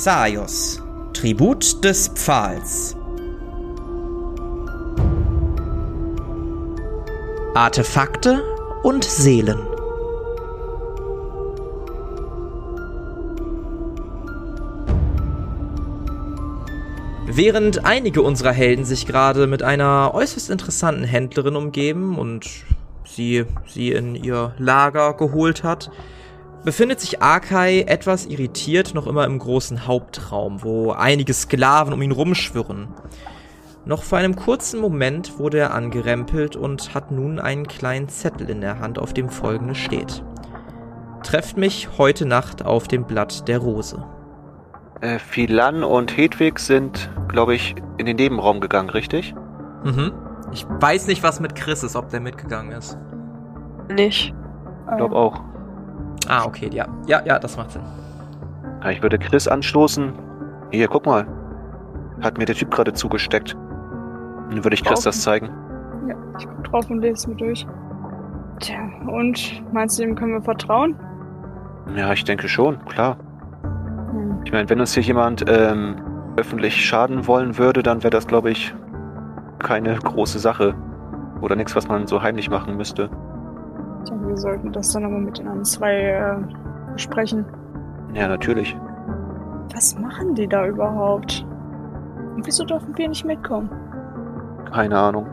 Xaios, Tribut des Pfahls. Artefakte und Seelen. Während einige unserer Helden sich gerade mit einer äußerst interessanten Händlerin umgeben und sie sie in ihr Lager geholt hat, befindet sich Arkai etwas irritiert noch immer im großen Hauptraum, wo einige Sklaven um ihn rumschwirren. Noch vor einem kurzen Moment wurde er angerempelt und hat nun einen kleinen Zettel in der Hand, auf dem folgendes steht. Trefft mich heute Nacht auf dem Blatt der Rose. Äh, Philan und Hedwig sind, glaube ich, in den Nebenraum gegangen, richtig? Mhm. Ich weiß nicht, was mit Chris ist, ob der mitgegangen ist. Nicht. Ich glaube auch. Ah, okay, ja. Ja, ja, das macht Sinn. Ich würde Chris anstoßen. Hier, guck mal. Hat mir der Typ gerade zugesteckt. Dann würde ich Chris das zeigen. Ja, ich guck drauf und lese es mir durch. Tja, und meinst du, ihm können wir vertrauen? Ja, ich denke schon, klar. Hm. Ich meine, wenn uns hier jemand ähm, öffentlich schaden wollen würde, dann wäre das, glaube ich, keine große Sache. Oder nichts, was man so heimlich machen müsste. Denke, wir sollten das dann aber mit den anderen zwei äh, besprechen. Ja, natürlich. Was machen die da überhaupt? Und wieso dürfen wir nicht mitkommen? Keine Ahnung.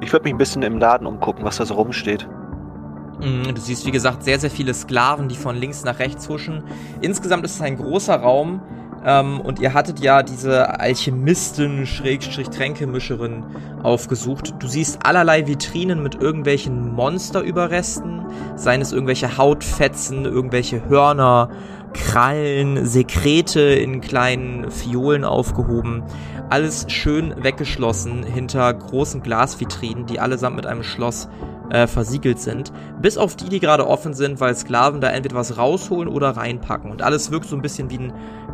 Ich würde mich ein bisschen im Laden umgucken, was da so rumsteht. Mm, Du siehst, wie gesagt, sehr, sehr viele Sklaven, die von links nach rechts huschen. Insgesamt ist es ein großer Raum. Ähm, und ihr hattet ja diese Alchemistin, Schrägstrich Tränkemischerin aufgesucht. Du siehst allerlei Vitrinen mit irgendwelchen Monsterüberresten. Seien es irgendwelche Hautfetzen, irgendwelche Hörner, Krallen, Sekrete in kleinen Fiolen aufgehoben. Alles schön weggeschlossen hinter großen Glasvitrinen, die allesamt mit einem Schloss äh, versiegelt sind. Bis auf die, die gerade offen sind, weil Sklaven da entweder was rausholen oder reinpacken. Und alles wirkt so ein bisschen wie ein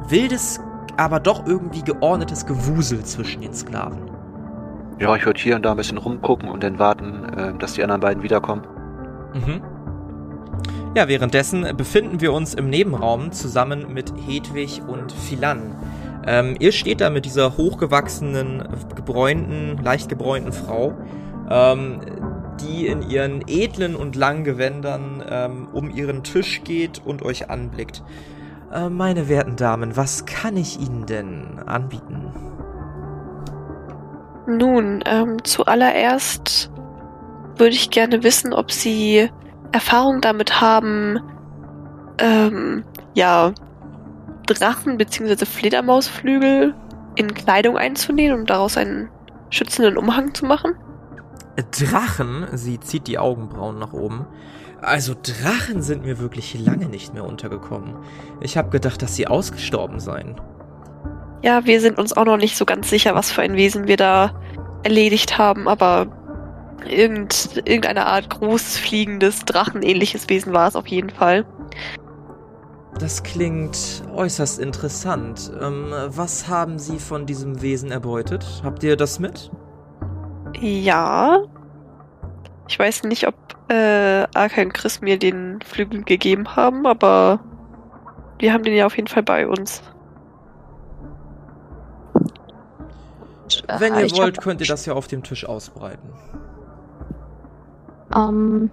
wildes, aber doch irgendwie geordnetes Gewusel zwischen den Sklaven. Ja, ich würde hier und da ein bisschen rumgucken und dann warten, äh, dass die anderen beiden wiederkommen. Mhm. Ja, währenddessen befinden wir uns im Nebenraum zusammen mit Hedwig und Philan. Ähm, ihr steht da mit dieser hochgewachsenen, gebräunten, leicht gebräunten Frau, ähm, die in ihren edlen und langen Gewändern ähm, um ihren Tisch geht und euch anblickt. Äh, meine werten Damen, was kann ich Ihnen denn anbieten? Nun, ähm, zuallererst würde ich gerne wissen, ob Sie Erfahrung damit haben, ähm, ja, Drachen bzw. Fledermausflügel in Kleidung einzunähen und daraus einen schützenden Umhang zu machen. Drachen, sie zieht die Augenbrauen nach oben. Also Drachen sind mir wirklich lange nicht mehr untergekommen. Ich habe gedacht, dass sie ausgestorben seien. Ja, wir sind uns auch noch nicht so ganz sicher, was für ein Wesen wir da erledigt haben, aber irgend, irgendeine Art großfliegendes, drachenähnliches Wesen war es auf jeden Fall. Das klingt äußerst interessant. Ähm, was haben Sie von diesem Wesen erbeutet? Habt ihr das mit? Ja. Ich weiß nicht, ob äh, Arkai und Chris mir den Flügel gegeben haben, aber wir haben den ja auf jeden Fall bei uns. Wenn Äh, ihr ich wollt, könnt ihr das ja auf dem Tisch ausbreiten. Ähm,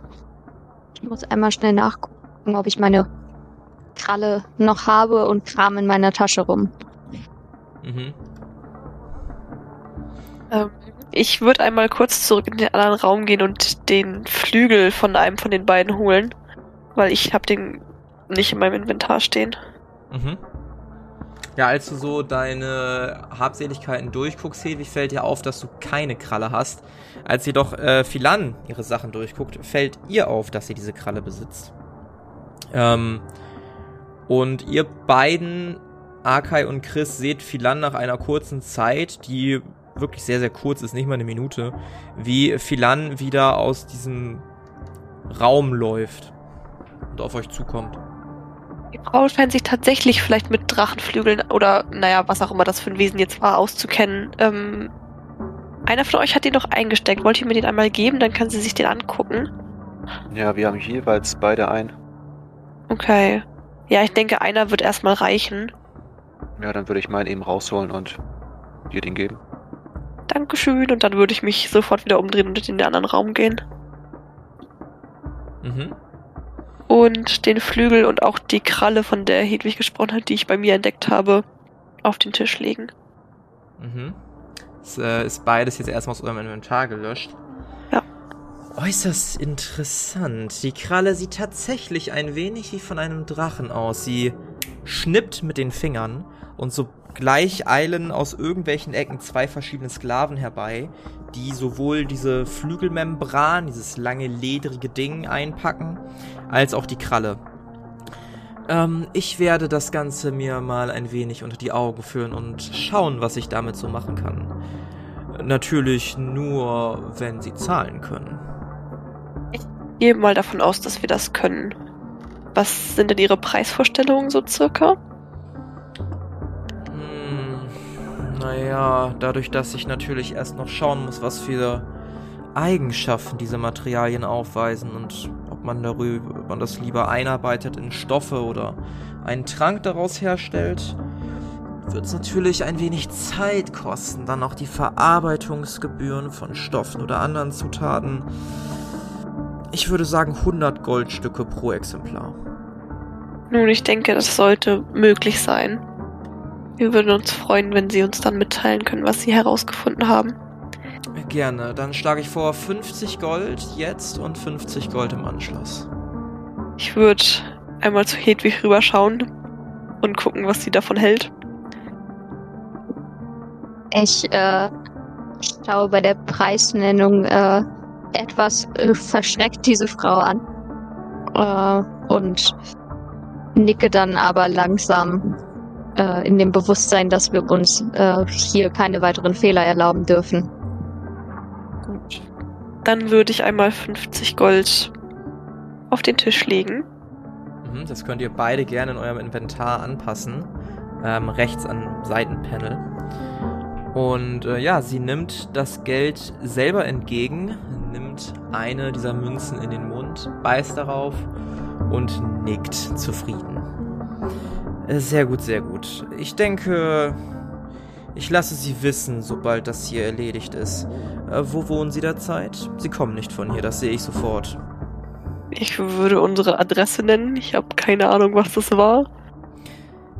ich muss einmal schnell nachgucken, ob ich meine Kralle noch habe und kram in meiner Tasche rum. Mhm. Ähm, ich würde einmal kurz zurück in den anderen Raum gehen und den Flügel von einem von den beiden holen, weil ich habe den nicht in meinem Inventar stehen. Mhm. Ja, als du so deine Habseligkeiten durchguckst, Hedwig, fällt dir auf, dass du keine Kralle hast. Als jedoch äh, Philan ihre Sachen durchguckt, fällt ihr auf, dass sie diese Kralle besitzt. Ähm, und ihr beiden, Arkai und Chris, seht Philan nach einer kurzen Zeit, die wirklich sehr, sehr kurz ist, nicht mal eine Minute, wie Philan wieder aus diesem Raum läuft und auf euch zukommt. Die Frau scheint sich tatsächlich vielleicht mit Drachenflügeln oder, naja, was auch immer das für ein Wesen jetzt war, auszukennen. Ähm, einer von euch hat den doch eingesteckt. Wollt ihr mir den einmal geben? Dann kann sie sich den angucken. Ja, wir haben jeweils beide ein. Okay. Ja, ich denke, einer wird erstmal reichen. Ja, dann würde ich meinen eben rausholen und dir den geben. Dankeschön. Und dann würde ich mich sofort wieder umdrehen und in den anderen Raum gehen. Mhm. Und den Flügel und auch die Kralle, von der Hedwig gesprochen hat, die ich bei mir entdeckt habe, auf den Tisch legen. Mhm. Es äh, ist beides jetzt erstmal aus eurem Inventar gelöscht. Ja. Äußerst interessant. Die Kralle sieht tatsächlich ein wenig wie von einem Drachen aus. Sie schnippt mit den Fingern und sogleich eilen aus irgendwelchen Ecken zwei verschiedene Sklaven herbei, die sowohl diese Flügelmembran, dieses lange ledrige Ding einpacken, als auch die Kralle. Ähm, ich werde das Ganze mir mal ein wenig unter die Augen führen und schauen, was ich damit so machen kann. Natürlich nur, wenn sie zahlen können. Gehe mal davon aus, dass wir das können. Was sind denn Ihre Preisvorstellungen so circa? Naja, dadurch, dass ich natürlich erst noch schauen muss, was für Eigenschaften diese Materialien aufweisen und ob man darüber, ob man das lieber einarbeitet in Stoffe oder einen Trank daraus herstellt, wird es natürlich ein wenig Zeit kosten. Dann auch die Verarbeitungsgebühren von Stoffen oder anderen Zutaten. Ich würde sagen 100 Goldstücke pro Exemplar. Nun, ich denke, das sollte möglich sein. Wir würden uns freuen, wenn Sie uns dann mitteilen können, was Sie herausgefunden haben. Gerne. Dann schlage ich vor 50 Gold jetzt und 50 Gold im Anschluss. Ich würde einmal zu Hedwig rüberschauen und gucken, was sie davon hält. Ich äh, schaue bei der Preisnennung äh, etwas äh, verschreckt diese Frau an äh, und nicke dann aber langsam äh, in dem Bewusstsein, dass wir uns äh, hier keine weiteren Fehler erlauben dürfen. Gut. Dann würde ich einmal 50 Gold auf den Tisch legen. Mhm, das könnt ihr beide gerne in eurem Inventar anpassen. Ähm, rechts am Seitenpanel. Und äh, ja, sie nimmt das Geld selber entgegen, nimmt eine dieser Münzen in den Mund, beißt darauf und nickt zufrieden. Sehr gut, sehr gut. Ich denke, ich lasse Sie wissen, sobald das hier erledigt ist. Äh, wo wohnen Sie derzeit? Sie kommen nicht von hier, das sehe ich sofort. Ich würde unsere Adresse nennen. Ich habe keine Ahnung, was das war.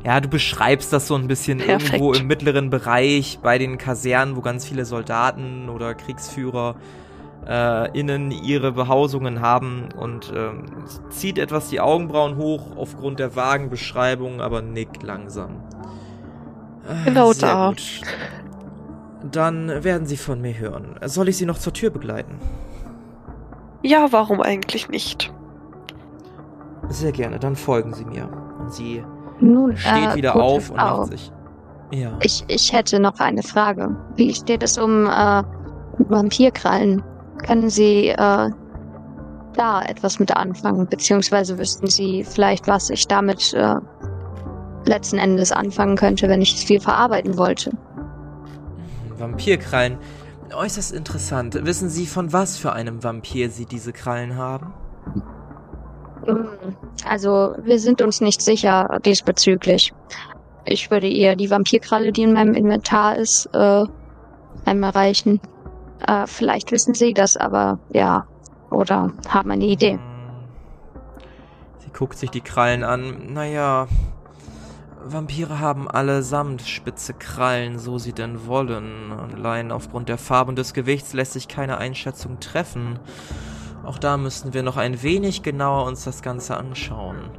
Ja, du beschreibst das so ein bisschen Perfekt. irgendwo im mittleren Bereich bei den Kasernen, wo ganz viele Soldaten oder Kriegsführer äh, innen ihre Behausungen haben und ähm, zieht etwas die Augenbrauen hoch aufgrund der vagen Beschreibung, aber nickt langsam. Äh, Genau sehr da. Gut. Dann werden Sie von mir hören. Soll ich Sie noch zur Tür begleiten? Ja, warum eigentlich nicht? Sehr gerne, dann folgen Sie mir. Und sie Nun, steht äh, wieder auf und macht sich. Ja. Ich, ich hätte noch eine Frage. Wie steht es um äh, Vampirkrallen? Können Sie äh, da etwas mit anfangen? Beziehungsweise wüssten Sie vielleicht, was ich damit äh, letzten Endes anfangen könnte, wenn ich es viel verarbeiten wollte? Vampirkrallen. Äußerst interessant. Wissen Sie, von was für einem Vampir Sie diese Krallen haben? Hm, Also, wir sind uns nicht sicher diesbezüglich. Ich würde eher die Vampirkralle, die in meinem Inventar ist, äh, einmal reichen. Äh, vielleicht wissen Sie das, aber ja. Oder haben eine Idee. Sie guckt sich die Krallen an. Naja, Vampire haben allesamt spitze Krallen, so sie denn wollen. Allein aufgrund der Farbe und des Gewichts lässt sich keine Einschätzung treffen. Auch da müssen wir noch ein wenig genauer uns das Ganze anschauen.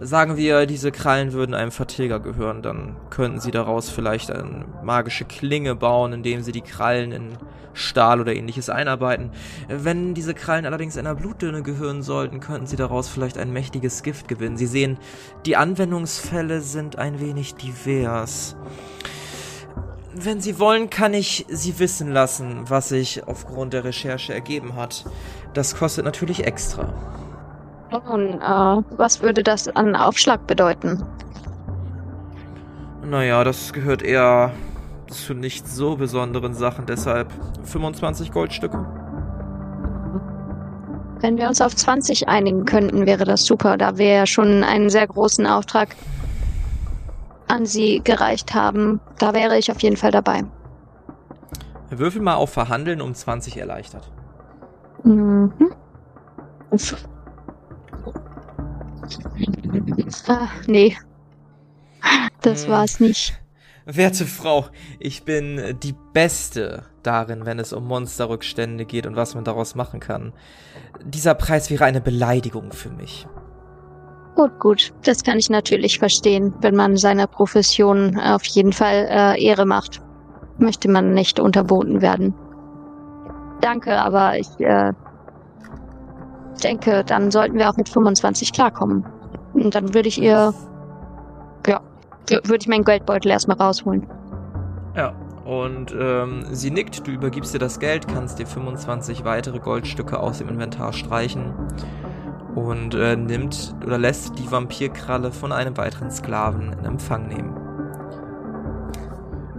Sagen wir, diese Krallen würden einem Vertilger gehören, dann könnten sie daraus vielleicht eine magische Klinge bauen, indem sie die Krallen in Stahl oder ähnliches einarbeiten. Wenn diese Krallen allerdings einer Blutdünne gehören sollten, könnten sie daraus vielleicht ein mächtiges Gift gewinnen. Sie sehen, die Anwendungsfälle sind ein wenig divers. Wenn Sie wollen, kann ich Sie wissen lassen, was sich aufgrund der Recherche ergeben hat. Das kostet natürlich extra. Nun, äh, was würde das an Aufschlag bedeuten? Naja, das gehört eher zu nicht so besonderen Sachen, deshalb 25 Goldstücke. Wenn wir uns auf 20 einigen könnten, wäre das super, da wir ja schon einen sehr großen Auftrag an sie gereicht haben, da wäre ich auf jeden Fall dabei. Würfel mal auf Verhandeln um 20 erleichtert. Mhm. Ah, nee. Das Hm. war's nicht. Werte Frau, ich bin die Beste darin, wenn es um Monsterrückstände geht und was man daraus machen kann. Dieser Preis wäre eine Beleidigung für mich. Gut, gut. Das kann ich natürlich verstehen, wenn man seiner Profession auf jeden Fall äh, Ehre macht. Möchte man nicht unterboten werden. Danke, aber ich äh, denke, dann sollten wir auch mit 25 klarkommen. Und dann würde ich ihr, ja, würde ich meinen Geldbeutel erstmal rausholen. Ja. Und ähm, sie nickt, du übergibst ihr das Geld, kannst dir 25 weitere Goldstücke aus dem Inventar streichen und äh, nimmt oder lässt die Vampirkralle von einem weiteren Sklaven in Empfang nehmen.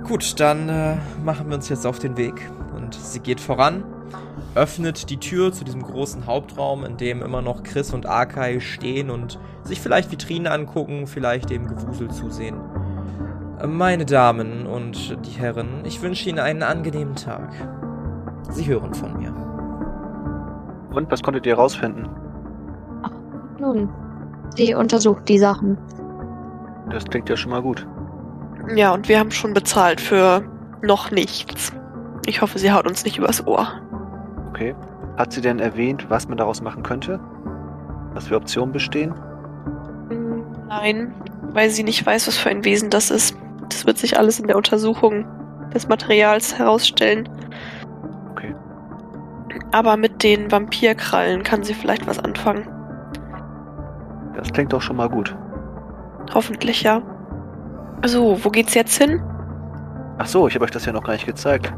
Gut, dann äh, machen wir uns jetzt auf den Weg und sie geht voran, öffnet die Tür zu diesem großen Hauptraum, in dem immer noch Chris und Arkai stehen und sich vielleicht Vitrinen angucken, vielleicht dem Gewusel zusehen. Meine Damen und die Herren, ich wünsche Ihnen einen angenehmen Tag. Sie hören von mir. Und was konntet ihr herausfinden? Nun, sie untersucht die Sachen. Das klingt ja schon mal gut. Ja, und wir haben schon bezahlt für noch nichts. Ich hoffe, sie haut uns nicht übers Ohr. Okay. Hat sie denn erwähnt, was man daraus machen könnte? Was für Optionen bestehen? Nein, weil sie nicht weiß, was für ein Wesen das ist. Das wird sich alles in der Untersuchung des Materials herausstellen. Okay. Aber mit den Vampirkrallen kann sie vielleicht was anfangen. Das klingt doch schon mal gut. Hoffentlich ja. So, wo geht's jetzt hin? Ach so, ich habe euch das ja noch gar nicht gezeigt.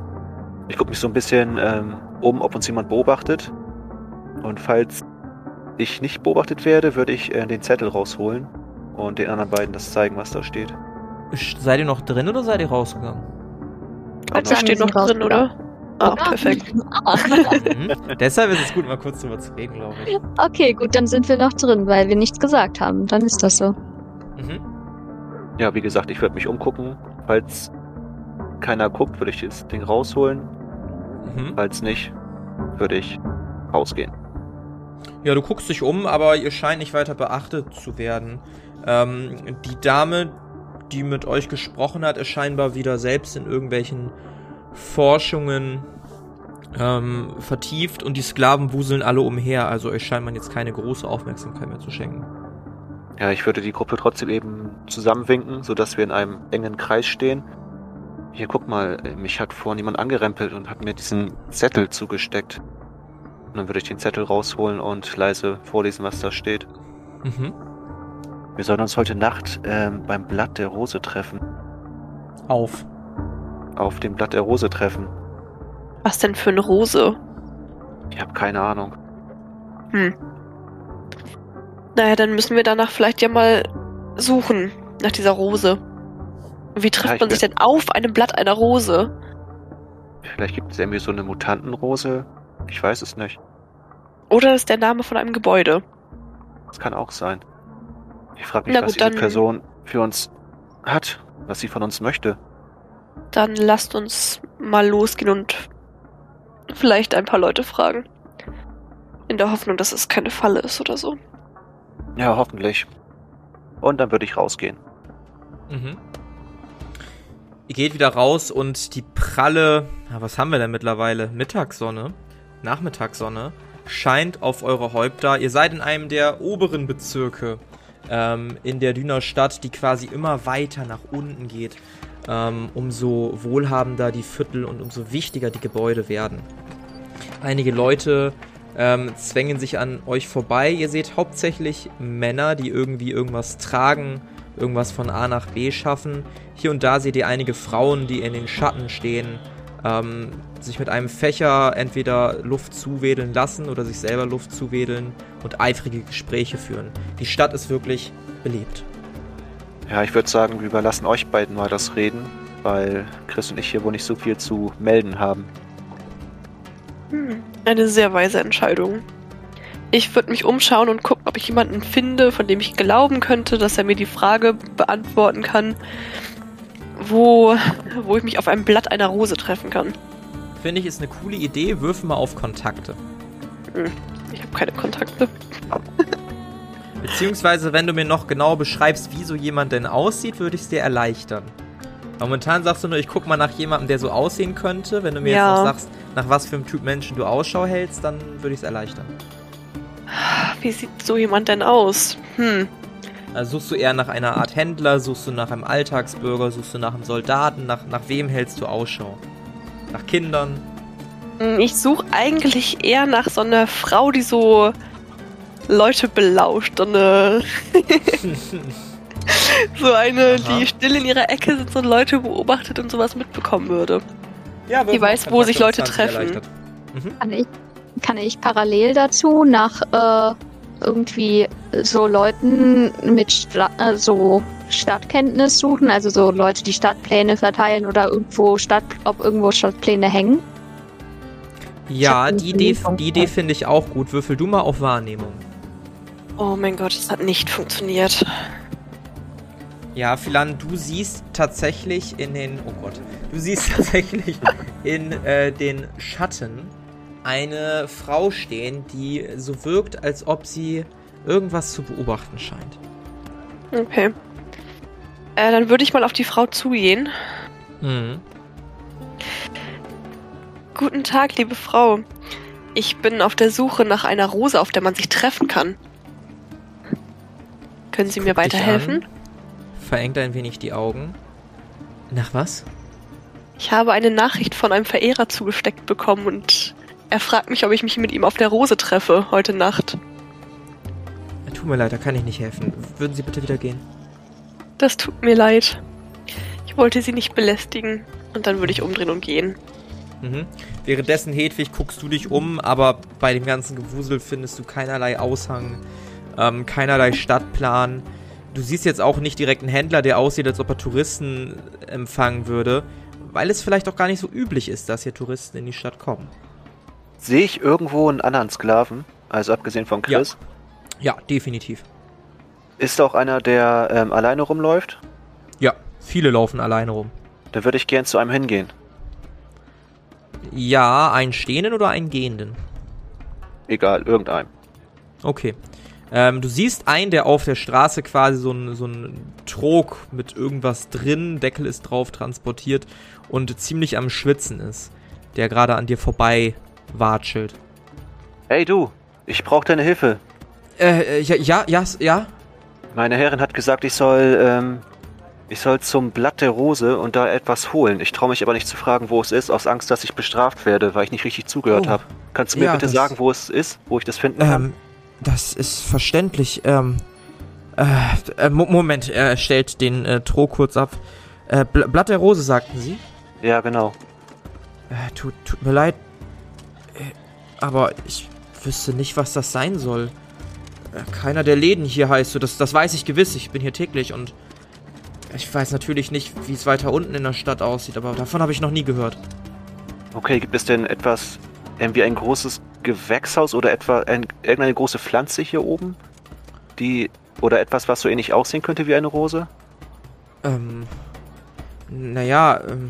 Ich gucke mich so ein bisschen ähm, um, ob uns jemand beobachtet. Und falls ich nicht beobachtet werde, würde ich äh, den Zettel rausholen und den anderen beiden das zeigen, was da steht. Seid ihr noch drin oder seid ihr rausgegangen? Sagen, steht noch drin, oder? Ah, Ah. perfekt. Mhm. Deshalb ist es gut, mal kurz drüber zu reden, glaube ich. Okay, gut, dann sind wir noch drin, weil wir nichts gesagt haben. Dann ist das so. Mhm. Ja, wie gesagt, ich würde mich umgucken. Falls keiner guckt, würde ich das Ding rausholen. Mhm. Falls nicht, würde ich rausgehen. Ja, du guckst dich um, aber ihr scheint nicht weiter beachtet zu werden. Ähm, die Dame, die mit euch gesprochen hat, ist scheinbar wieder selbst in irgendwelchen Forschungen ähm, vertieft und die Sklaven wuseln alle umher. Also euch scheint man jetzt keine große Aufmerksamkeit mehr zu schenken. Ja, ich würde die Gruppe trotzdem eben zusammenwinken, sodass wir in einem engen Kreis stehen. Hier, guck mal, äh, mich hat vorhin jemand angerempelt und hat mir diesen Zettel zugesteckt. Und dann würde ich den Zettel rausholen und leise vorlesen, was da steht. Mhm. Wir sollen uns heute Nacht ähm, beim Blatt der Rose treffen. Auf. Auf dem Blatt der Rose treffen. Was denn für eine Rose? Ich habe keine Ahnung. Hm. Naja, dann müssen wir danach vielleicht ja mal suchen, nach dieser Rose. Wie trifft Ja, man sich denn auf einem Blatt einer Rose? Vielleicht gibt es irgendwie so eine Mutantenrose. Ich weiß es nicht. Oder ist der Name von einem Gebäude? Das kann auch sein. Ich frage mich, Na was gut, diese Person für uns hat, was sie von uns möchte. Dann lasst uns mal losgehen und vielleicht ein paar Leute fragen. In der Hoffnung, dass es keine Falle ist oder so. Ja, hoffentlich. Und dann würde ich rausgehen. Mhm. Ihr geht wieder raus und die pralle, was haben wir denn mittlerweile? Mittagssonne, Nachmittagssonne, scheint auf eure Häupter. Ihr seid in einem der oberen Bezirke ähm, in der Düner Stadt, die quasi immer weiter nach unten geht. Ähm, umso wohlhabender die Viertel und umso wichtiger die Gebäude werden. Einige Leute ähm, zwängen sich an euch vorbei. Ihr seht hauptsächlich Männer, die irgendwie irgendwas tragen, irgendwas von A nach B schaffen. Hier und da seht ihr einige Frauen, die in den Schatten stehen, ähm, sich mit einem Fächer entweder Luft zuwedeln lassen oder sich selber Luft zuwedeln und eifrige Gespräche führen. Die Stadt ist wirklich belebt. Ja, ich würde sagen, wir überlassen euch beiden mal das Reden, weil Chris und ich hier wohl nicht so viel zu melden haben. Hm, eine sehr weise Entscheidung. Ich würde mich umschauen und gucken, ob ich jemanden finde, von dem ich glauben könnte, dass er mir die Frage beantworten kann, wo, wo ich mich auf einem Blatt einer Rose treffen kann. Finde ich, ist eine coole Idee. Würfel mal auf Kontakte. Ich habe keine Kontakte. Beziehungsweise, wenn du mir noch genau beschreibst, wie so jemand denn aussieht, würde ich es dir erleichtern. Momentan sagst du nur, ich guck mal nach jemandem, der so aussehen könnte. Wenn du mir Ja. jetzt noch sagst, nach was für einem Typ Menschen du Ausschau hältst, dann würde ich es erleichtern. Wie sieht so jemand denn aus? Hm. Also suchst du eher nach einer Art Händler, suchst du nach einem Alltagsbürger, suchst du nach einem Soldaten, nach, nach wem hältst du Ausschau? Nach Kindern? Hm, Ich suche eigentlich eher nach so einer Frau, die so Leute belauscht. So eine, so eine die still in ihrer Ecke sitzt und Leute beobachtet und sowas mitbekommen würde. Ja, Die weiß, wo sich Leute treffen. Mhm. Kann ich, kann ich parallel dazu nach äh, irgendwie so Leuten mit Sta äh, so Stadtkenntnis suchen, also so Leute, die Stadtpläne verteilen oder irgendwo Stadt, ob irgendwo Stadtpläne hängen? Ja, die Idee, die Idee finde ich auch gut. Würfel du mal auf Wahrnehmung. Oh mein Gott, das hat nicht funktioniert. Ja, Philan, du siehst tatsächlich in den. Oh Gott. Du siehst tatsächlich in äh, den Schatten eine Frau stehen, die so wirkt, als ob sie irgendwas zu beobachten scheint. Okay. Äh, dann würde ich mal auf die Frau zugehen. Mhm. Guten Tag, liebe Frau. Ich bin auf der Suche nach einer Rose, auf der man sich treffen kann. Können Sie mir Guck dich weiterhelfen? Verengt ein wenig die Augen. Nach was? Ich habe eine Nachricht von einem Verehrer zugesteckt bekommen und er fragt mich, ob ich mich mit ihm auf der Rose treffe heute Nacht. Tut mir leid, da kann ich nicht helfen. Würden Sie bitte wieder gehen? Das tut mir leid. Ich wollte Sie nicht belästigen und dann würde ich umdrehen und gehen. Mhm. Währenddessen, Hedwig, guckst du dich um, aber bei dem ganzen Gewusel findest du keinerlei Aushang, ähm, keinerlei Stadtplan. Du siehst jetzt auch nicht direkt einen Händler, der aussieht, als ob er Touristen empfangen würde, weil es vielleicht auch gar nicht so üblich ist, dass hier Touristen in die Stadt kommen. Sehe ich irgendwo einen anderen Sklaven? Also abgesehen von Chris? Ja, definitiv. Ist auch einer, der ähm, alleine rumläuft? Ja, viele laufen alleine rum. Dann würde ich gern zu einem hingehen. Ja, einen stehenden oder einen gehenden? Egal, irgendeinem. Okay. Ähm, du siehst einen, der auf der Straße quasi so ein, so ein Trog mit irgendwas drin, Deckel ist drauf, transportiert und ziemlich am Schwitzen ist. Der gerade an dir vorbei watschelt. Hey du, ich brauche deine Hilfe. Äh, äh, ja, ja, ja, ja. Meine Herrin hat gesagt, ich soll, ähm, ich soll zum Blatt der Rose und da etwas holen. Ich traue mich aber nicht zu fragen, wo es ist, aus Angst, dass ich bestraft werde, weil ich nicht richtig zugehört Oh. habe. Kannst du mir Ja, bitte sagen, wo es ist, wo ich das finden kann? Ähm, das ist verständlich. Ähm, äh, äh, Mo- Moment, er stellt den äh, Trog kurz ab. Äh, Bl Blatt der Rose, sagten Sie? Ja, genau. Äh, tut, tut mir leid. Aber ich wüsste nicht, was das sein soll. Äh, keiner der Läden hier heißt so. Das, das weiß ich gewiss. Ich bin hier täglich und ich weiß natürlich nicht, wie es weiter unten in der Stadt aussieht, aber davon habe ich noch nie gehört. Okay, gibt es denn etwas, irgendwie ein großes Gewächshaus oder etwa ein, irgendeine große Pflanze hier oben? Die, oder etwas, was so ähnlich aussehen könnte wie eine Rose? Ähm, naja, ähm,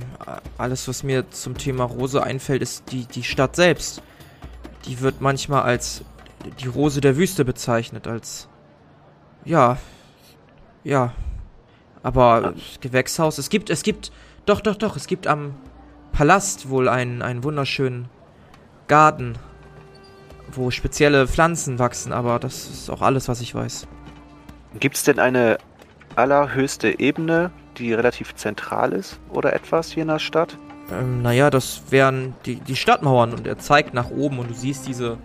alles, was mir zum Thema Rose einfällt, ist die, die Stadt selbst. Die wird manchmal als die Rose der Wüste bezeichnet, als. Ja. Ja. Aber Gewächshaus, es gibt, es gibt. Doch, doch, doch, es gibt am Palast wohl einen, einen wunderschönen Garten, wo spezielle Pflanzen wachsen, aber das ist auch alles, was ich weiß. Gibt es denn eine allerhöchste Ebene, die relativ zentral ist oder etwas in der Stadt? Ähm, naja, das wären die, die Stadtmauern und er zeigt nach oben und du siehst diese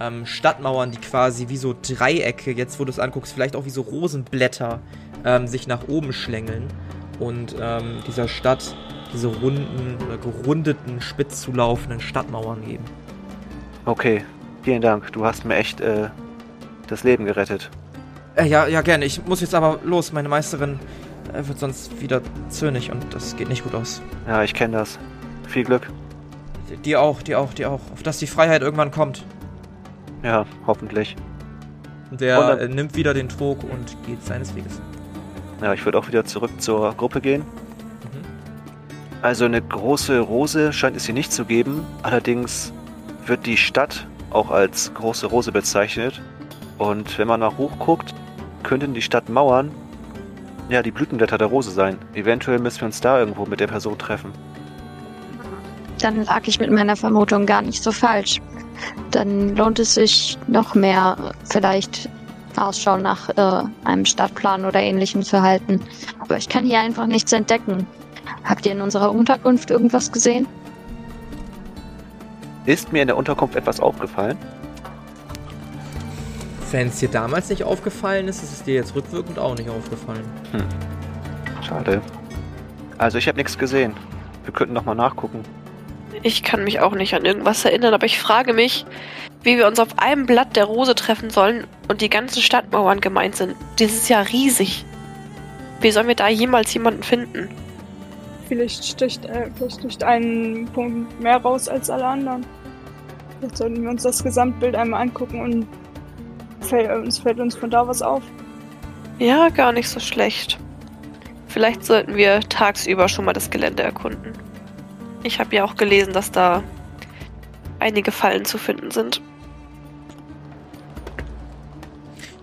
ähm, Stadtmauern, die quasi wie so Dreiecke, jetzt wo du es anguckst, vielleicht auch wie so Rosenblätter ähm, sich nach oben schlängeln und ähm, dieser Stadt diese runden oder gerundeten, spitz zulaufenden Stadtmauern geben. Okay, vielen Dank. Du hast mir echt äh, das Leben gerettet. Äh, ja, ja, gerne. Ich muss jetzt aber los. Meine Meisterin äh, wird sonst wieder zürnig und das geht nicht gut aus. Ja, ich kenne das. Viel Glück. Dir auch, dir auch, dir auch. Auf dass die Freiheit irgendwann kommt. Ja, hoffentlich. Der Und dann- nimmt wieder den Trog und geht seines Weges. Ja, ich würde auch wieder zurück zur Gruppe gehen. Mhm. Also eine große Rose scheint es hier nicht zu geben. Allerdings wird die Stadt auch als große Rose bezeichnet. Und wenn man nach hoch guckt, könnten die Stadtmauern ja die Blütenblätter der Rose sein. Eventuell müssen wir uns da irgendwo mit der Person treffen. Dann lag ich mit meiner Vermutung gar nicht so falsch. Dann lohnt es sich noch mehr, vielleicht Ausschau nach äh, einem Stadtplan oder ähnlichem zu halten. Aber ich kann hier einfach nichts entdecken. Habt ihr in unserer Unterkunft irgendwas gesehen? Ist mir in der Unterkunft etwas aufgefallen? Wenn es dir damals nicht aufgefallen ist, ist es dir jetzt rückwirkend auch nicht aufgefallen. Schade. Also ich habe nichts gesehen. Wir könnten noch mal nachgucken. Ich kann mich auch nicht an irgendwas erinnern, aber ich frage mich, wie wir uns auf einem Blatt der Rose treffen sollen und die ganzen Stadtmauern gemeint sind. Das ist ja riesig. Wie sollen wir da jemals jemanden finden? Vielleicht sticht, äh, vielleicht sticht ein Punkt mehr raus als alle anderen. Jetzt sollten wir uns das Gesamtbild einmal angucken und fällt, äh, uns fällt uns von da was auf. Ja, gar nicht so schlecht. Vielleicht sollten wir tagsüber schon mal das Gelände erkunden. Ich habe ja auch gelesen, dass da einige Fallen zu finden sind.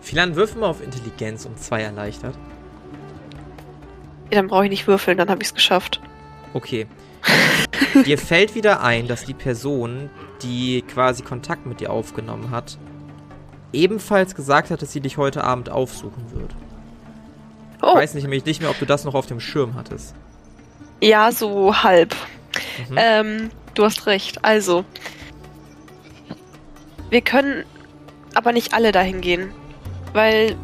Philan, würfel mal auf Intelligenz um zwei erleichtert. Ja, dann brauche ich nicht würfeln, dann habe ich es geschafft. Okay. dir fällt wieder ein, dass die Person, die quasi Kontakt mit dir aufgenommen hat, ebenfalls gesagt hat, dass sie dich heute Abend aufsuchen wird. Ich Oh, weiß nicht, nämlich nicht mehr, ob du das noch auf dem Schirm hattest. ja, so halb. Mhm. Ähm, du hast recht. Also, wir können aber nicht alle dahin gehen, weil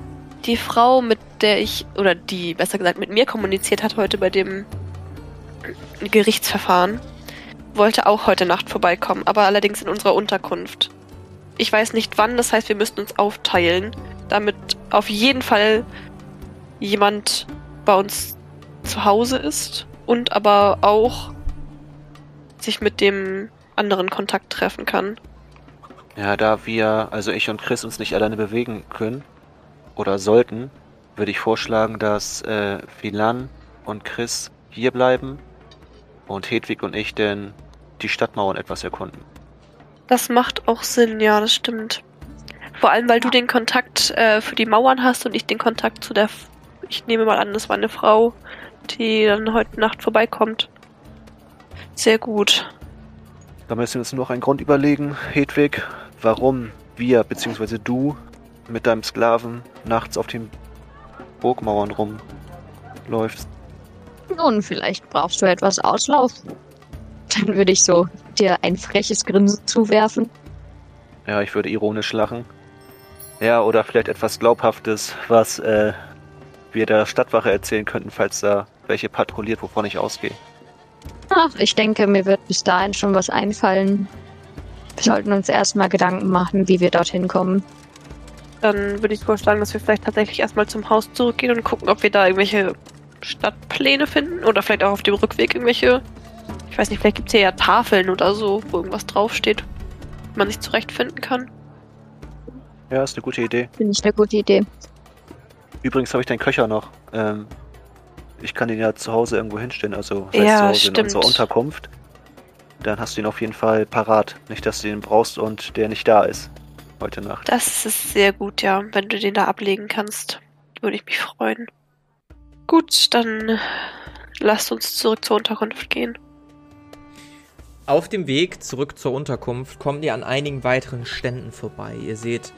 die Frau, mit der ich, oder die, besser gesagt, mit mir kommuniziert hat heute bei dem Gerichtsverfahren, wollte auch heute Nacht vorbeikommen, aber allerdings in unserer Unterkunft. Ich weiß nicht wann, das heißt, wir müssten uns aufteilen, damit auf jeden Fall jemand bei uns zu Hause ist und aber auch sich mit dem anderen Kontakt treffen kann. Ja, da wir, also ich und Chris, uns nicht alleine bewegen können oder sollten, würde ich vorschlagen, dass äh, Philan und Chris hier bleiben und Hedwig und ich denn die Stadtmauern etwas erkunden. Das macht auch Sinn, ja, das stimmt. Vor allem, weil du den Kontakt äh, für die Mauern hast und ich den Kontakt zu der, F ich nehme mal an, das war eine Frau, die dann heute Nacht vorbeikommt. Sehr gut. Da müssen wir uns nur noch einen Grund überlegen, Hedwig, warum wir bzw. du mit deinem Sklaven nachts auf den Burgmauern rumläufst. Nun, vielleicht brauchst du etwas Auslauf. Dann würde ich so dir ein freches Grinsen zuwerfen. Ja, ich würde ironisch lachen. Ja, oder vielleicht etwas Glaubhaftes, was äh, wir der Stadtwache erzählen könnten, falls da welche patrouilliert, wovon ich ausgehe. Ach, ich denke, mir wird bis dahin schon was einfallen. Wir sollten uns erstmal Gedanken machen, wie wir dorthin kommen. Dann würde ich vorschlagen, dass wir vielleicht tatsächlich erstmal zum Haus zurückgehen und gucken, ob wir da irgendwelche Stadtpläne finden oder vielleicht auch auf dem Rückweg irgendwelche. Ich weiß nicht, vielleicht gibt es hier ja Tafeln oder so, wo irgendwas draufsteht, wo man sich zurechtfinden kann. Ja, ist eine gute Idee. Finde ich eine gute Idee. Übrigens habe ich deinen Köcher noch. Ähm, ich kann den ja zu Hause irgendwo hinstellen, also heißt Ja, zu Hause stimmt. in unserer Unterkunft. Dann hast du ihn auf jeden Fall parat. Nicht, dass du ihn brauchst und der nicht da ist. Heute Nacht. Das ist sehr gut, ja. Wenn du den da ablegen kannst, würde ich mich freuen. Gut, dann lasst uns zurück zur Unterkunft gehen. Auf dem Weg zurück zur Unterkunft kommt ihr an einigen weiteren Ständen vorbei. Ihr seht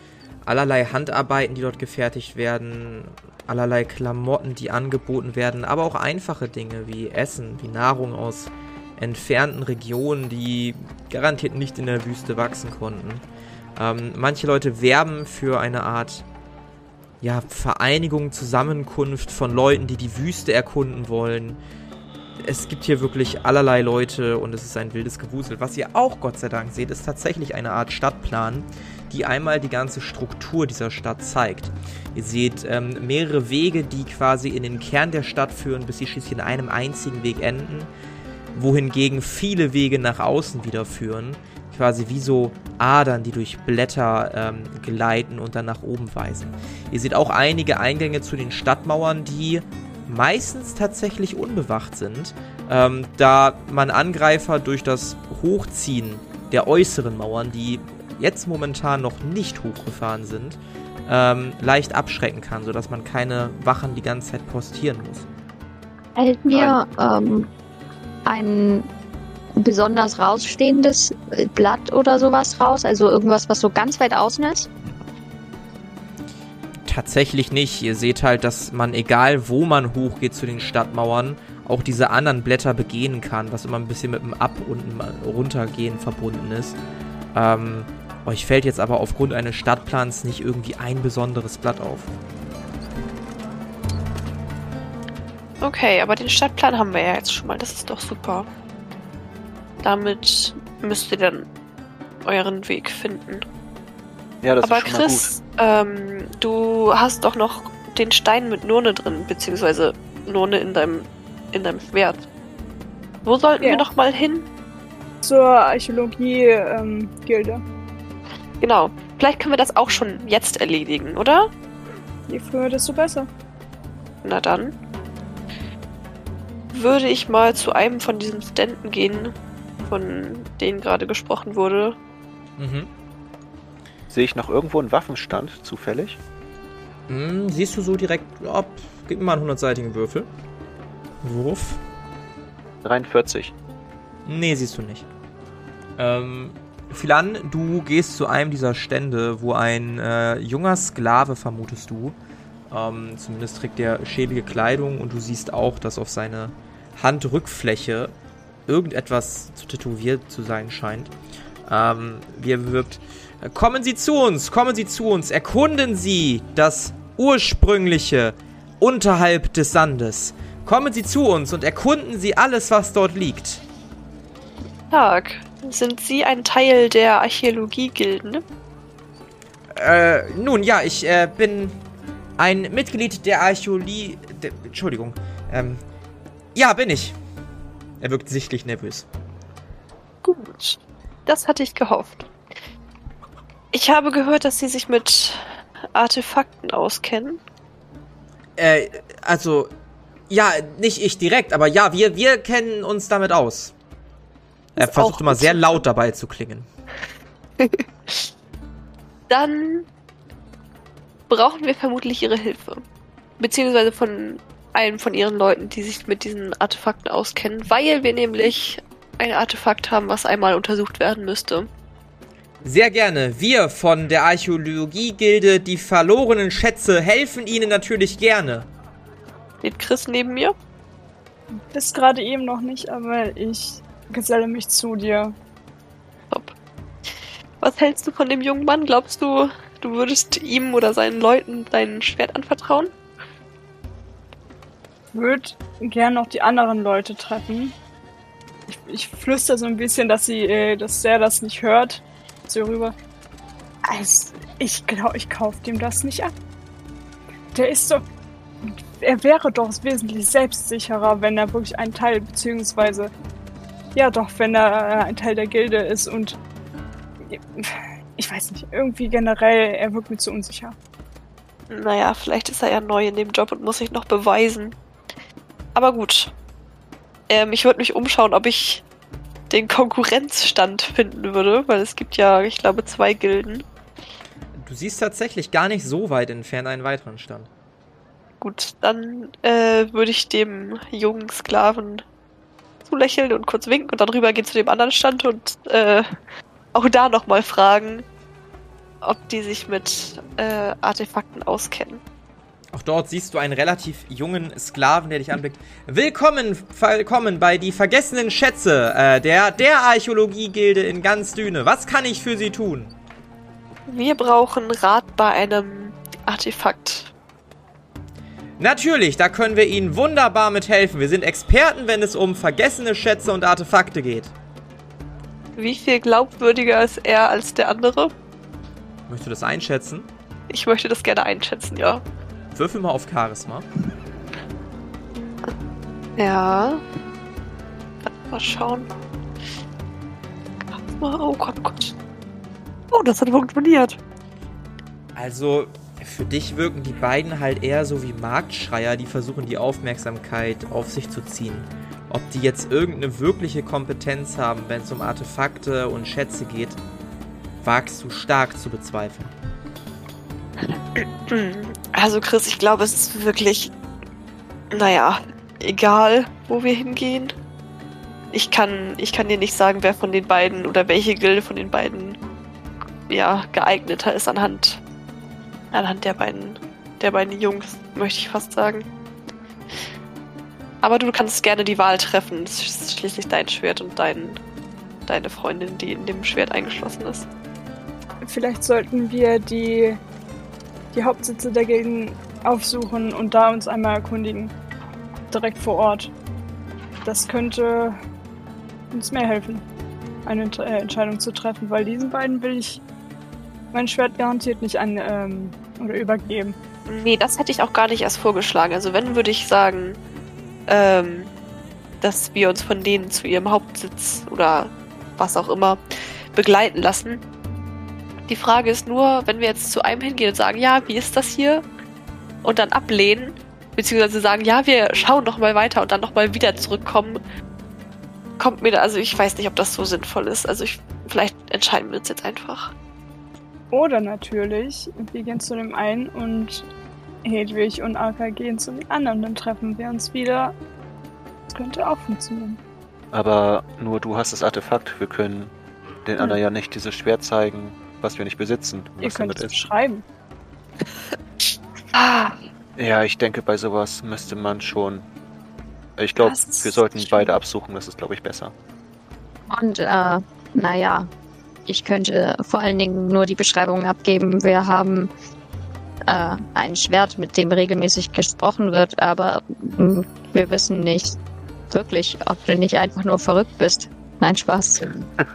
allerlei Handarbeiten, die dort gefertigt werden, allerlei Klamotten, die angeboten werden, aber auch einfache Dinge wie Essen, wie Nahrung aus entfernten Regionen, die garantiert nicht in der Wüste wachsen konnten. Ähm, manche Leute werben für eine Art ja, Vereinigung, Zusammenkunft von Leuten, die die Wüste erkunden wollen es gibt hier wirklich allerlei Leute und es ist ein wildes Gewusel. Was ihr auch Gott sei Dank seht, ist tatsächlich eine Art Stadtplan, die einmal die ganze Struktur dieser Stadt zeigt. Ihr seht ähm, mehrere Wege, die quasi in den Kern der Stadt führen, bis sie schließlich in einem einzigen Weg enden, wohingegen viele Wege nach außen wieder führen. quasi wie so Adern, die durch Blätter ähm, gleiten und dann nach oben weisen. Ihr seht auch einige Eingänge zu den Stadtmauern, die meistens tatsächlich unbewacht sind, ähm, da man Angreifer durch das Hochziehen der äußeren Mauern, die jetzt momentan noch nicht hochgefahren sind, ähm, leicht abschrecken kann, sodass man keine Wachen die ganze Zeit postieren muss. Hält mir ähm, ein besonders rausstehendes Blatt oder sowas raus? Also irgendwas, was so ganz weit außen ist? Tatsächlich nicht. Ihr seht halt, dass man, egal wo man hochgeht zu den Stadtmauern, auch diese anderen Blätter begehen kann, was immer ein bisschen mit dem Ab- und dem Runtergehen verbunden ist. Ähm, euch fällt jetzt aber aufgrund eines Stadtplans nicht irgendwie ein besonderes Blatt auf. Okay, aber den Stadtplan haben wir ja jetzt schon mal. Das ist doch super. Damit müsst ihr dann euren Weg finden. Ja, das aber ist schon Chris, ähm, du hast doch noch den Stein mit Nurne drin, beziehungsweise Nurne in deinem, in deinem Schwert. Wo sollten Ja. wir noch mal hin? Zur Archäologie-Gilde. Genau. Vielleicht können wir das auch schon jetzt erledigen, oder? Je früher, desto besser. Na dann. Würde ich mal zu einem von diesen Ständen gehen, von denen gerade gesprochen wurde. Mhm. Sehe ich noch irgendwo einen Waffenstand, zufällig? Hm, siehst du so direkt, ja, gib mir mal einen 100-seitigen Würfel. Wurf. 43. Nee, siehst du nicht. Ähm, Philan, du gehst zu einem dieser Stände, wo ein äh, junger Sklave, vermutest du, ähm, zumindest trägt er schäbige Kleidung und du siehst auch, dass auf seine Handrückfläche irgendetwas zu tätowiert zu sein scheint. Ähm, wie er bewirbt, kommen Sie zu uns, kommen Sie zu uns, erkunden Sie das ursprüngliche unterhalb des Sandes. Kommen Sie zu uns und erkunden Sie alles, was dort liegt. Tag. Sind Sie ein Teil der Archäologie-Gilden? Äh, nun ja, ich äh, bin ein Mitglied der Archäologie. Der, Entschuldigung. Ähm, ja, bin ich. Er wirkt sichtlich nervös. Gut. Das hatte ich gehofft. Ich habe gehört, dass Sie sich mit Artefakten auskennen. Äh, also, ja, nicht ich direkt, aber ja, wir, wir kennen uns damit aus. Er versucht immer sehr laut dabei zu klingen. Dann brauchen wir vermutlich Ihre Hilfe. Beziehungsweise von einem von Ihren Leuten, die sich mit diesen Artefakten auskennen, weil wir nämlich ein Artefakt haben, was einmal untersucht werden müsste. Sehr gerne. Wir von der Archäologie-Gilde, die verlorenen Schätze, helfen Ihnen natürlich gerne. Steht Chris neben mir? Bis gerade eben noch nicht, aber ich geselle mich zu dir. Top. Was hältst du von dem jungen Mann? Glaubst du, du würdest ihm oder seinen Leuten dein Schwert anvertrauen? Würde gern noch die anderen Leute treffen. Ich, ich flüster so ein bisschen, dass sie, äh, dass der das nicht hört. So rüber. Also, ich glaube, ich kaufe dem das nicht ab. Der ist doch. Er wäre doch wesentlich selbstsicherer, wenn er wirklich ein Teil, beziehungsweise. Ja, doch, wenn er äh, ein Teil der Gilde ist und. Ich weiß nicht, irgendwie generell, er wirkt mir zu unsicher. Naja, vielleicht ist er ja neu in dem Job und muss sich noch beweisen. Aber gut. Ähm, ich würde mich umschauen, ob ich den Konkurrenzstand finden würde, weil es gibt ja, ich glaube, zwei Gilden. Du siehst tatsächlich gar nicht so weit entfernt einen weiteren Stand. Gut, dann äh, würde ich dem jungen Sklaven zulächeln und kurz winken und dann rübergehen zu dem anderen Stand und äh, auch da nochmal fragen, ob die sich mit äh, Artefakten auskennen. Auch dort siehst du einen relativ jungen Sklaven, der dich anblickt. Willkommen, willkommen bei die vergessenen Schätze äh, der, der Archäologie-Gilde in ganz Düne. Was kann ich für Sie tun? Wir brauchen Rat bei einem Artefakt. Natürlich, da können wir Ihnen wunderbar mithelfen. Wir sind Experten, wenn es um vergessene Schätze und Artefakte geht. Wie viel glaubwürdiger ist er als der andere? Möchtest du das einschätzen? Ich möchte das gerne einschätzen, ja. Würfel mal auf Charisma. Ja. Mal schauen. Oh Gott, oh Gott. Oh, das hat funktioniert. Also, für dich wirken die beiden halt eher so wie Marktschreier, die versuchen, die Aufmerksamkeit auf sich zu ziehen. Ob die jetzt irgendeine wirkliche Kompetenz haben, wenn es um Artefakte und Schätze geht, wagst du stark zu bezweifeln. Also, Chris, ich glaube, es ist wirklich. Naja, egal, wo wir hingehen. Ich kann, ich kann dir nicht sagen, wer von den beiden oder welche Gilde von den beiden ja, geeigneter ist anhand, anhand der beiden, der beiden Jungs, möchte ich fast sagen. Aber du kannst gerne die Wahl treffen. Es ist schließlich dein Schwert und dein, deine Freundin, die in dem Schwert eingeschlossen ist. Vielleicht sollten wir die, die Hauptsitze Gilden aufsuchen und da uns einmal erkundigen. Direkt vor Ort. Das könnte uns mehr helfen, eine äh, Entscheidung zu treffen, weil diesen beiden will ich mein Schwert garantiert nicht an ähm, oder übergeben. Nee, das hätte ich auch gar nicht erst vorgeschlagen. Also wenn, würde ich sagen, ähm, dass wir uns von denen zu ihrem Hauptsitz oder was auch immer begleiten lassen. Die Frage ist nur, wenn wir jetzt zu einem hingehen und sagen, ja, wie ist das hier? Und dann ablehnen, beziehungsweise sagen, ja, wir schauen noch mal weiter und dann noch mal wieder zurückkommen, kommt mir da, also ich weiß nicht, ob das so sinnvoll ist. Also ich, vielleicht entscheiden wir uns jetzt einfach. Oder natürlich, wir gehen zu dem einen und Hedwig und Arka gehen zu dem anderen. Dann treffen wir uns wieder. Das könnte auch funktionieren. Aber nur du hast das Artefakt. Wir können den Hm. anderen ja nicht dieses Schwert zeigen, was wir nicht besitzen. Ihr Was könnt damit es ist. beschreiben. Ah, Ja, ich denke, bei sowas müsste man schon. Ich glaube, wir sollten stimmt. beide absuchen. Das ist, glaube ich, besser. Und äh, naja, ich könnte vor allen Dingen nur die Beschreibung abgeben. Wir haben äh, ein Schwert, mit dem regelmäßig gesprochen wird, aber mh, wir wissen nicht wirklich, ob du nicht einfach nur verrückt bist. Nein, Spaß.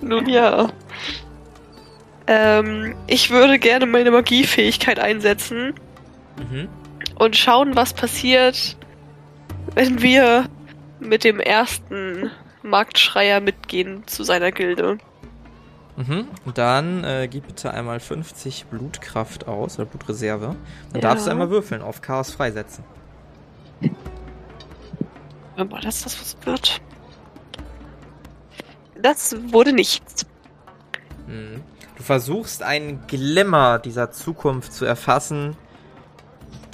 Nun ja. Ähm, ich würde gerne meine Magiefähigkeit einsetzen Mhm. und schauen, was passiert, wenn wir mit dem ersten Marktschreier mitgehen zu seiner Gilde. Mhm. Und dann äh, gib bitte einmal 50 Blutkraft aus oder Blutreserve. Dann Ja. darfst du einmal würfeln auf Chaos freisetzen. Aber dass das was wird. Das wurde nichts. Mhm. Du versuchst einen Glimmer dieser Zukunft zu erfassen.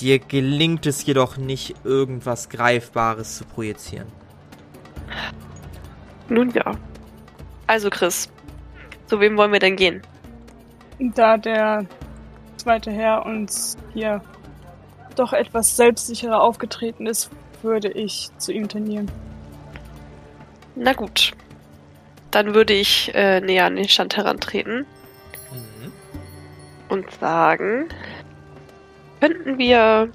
Dir gelingt es jedoch nicht, irgendwas Greifbares zu projizieren. Nun ja. Also Chris, zu wem wollen wir denn gehen? Da der zweite Herr uns hier doch etwas selbstsicherer aufgetreten ist, würde ich zu ihm tendieren. Na gut. Dann würde ich äh, näher an den Stand herantreten Mhm. und sagen, könnten wir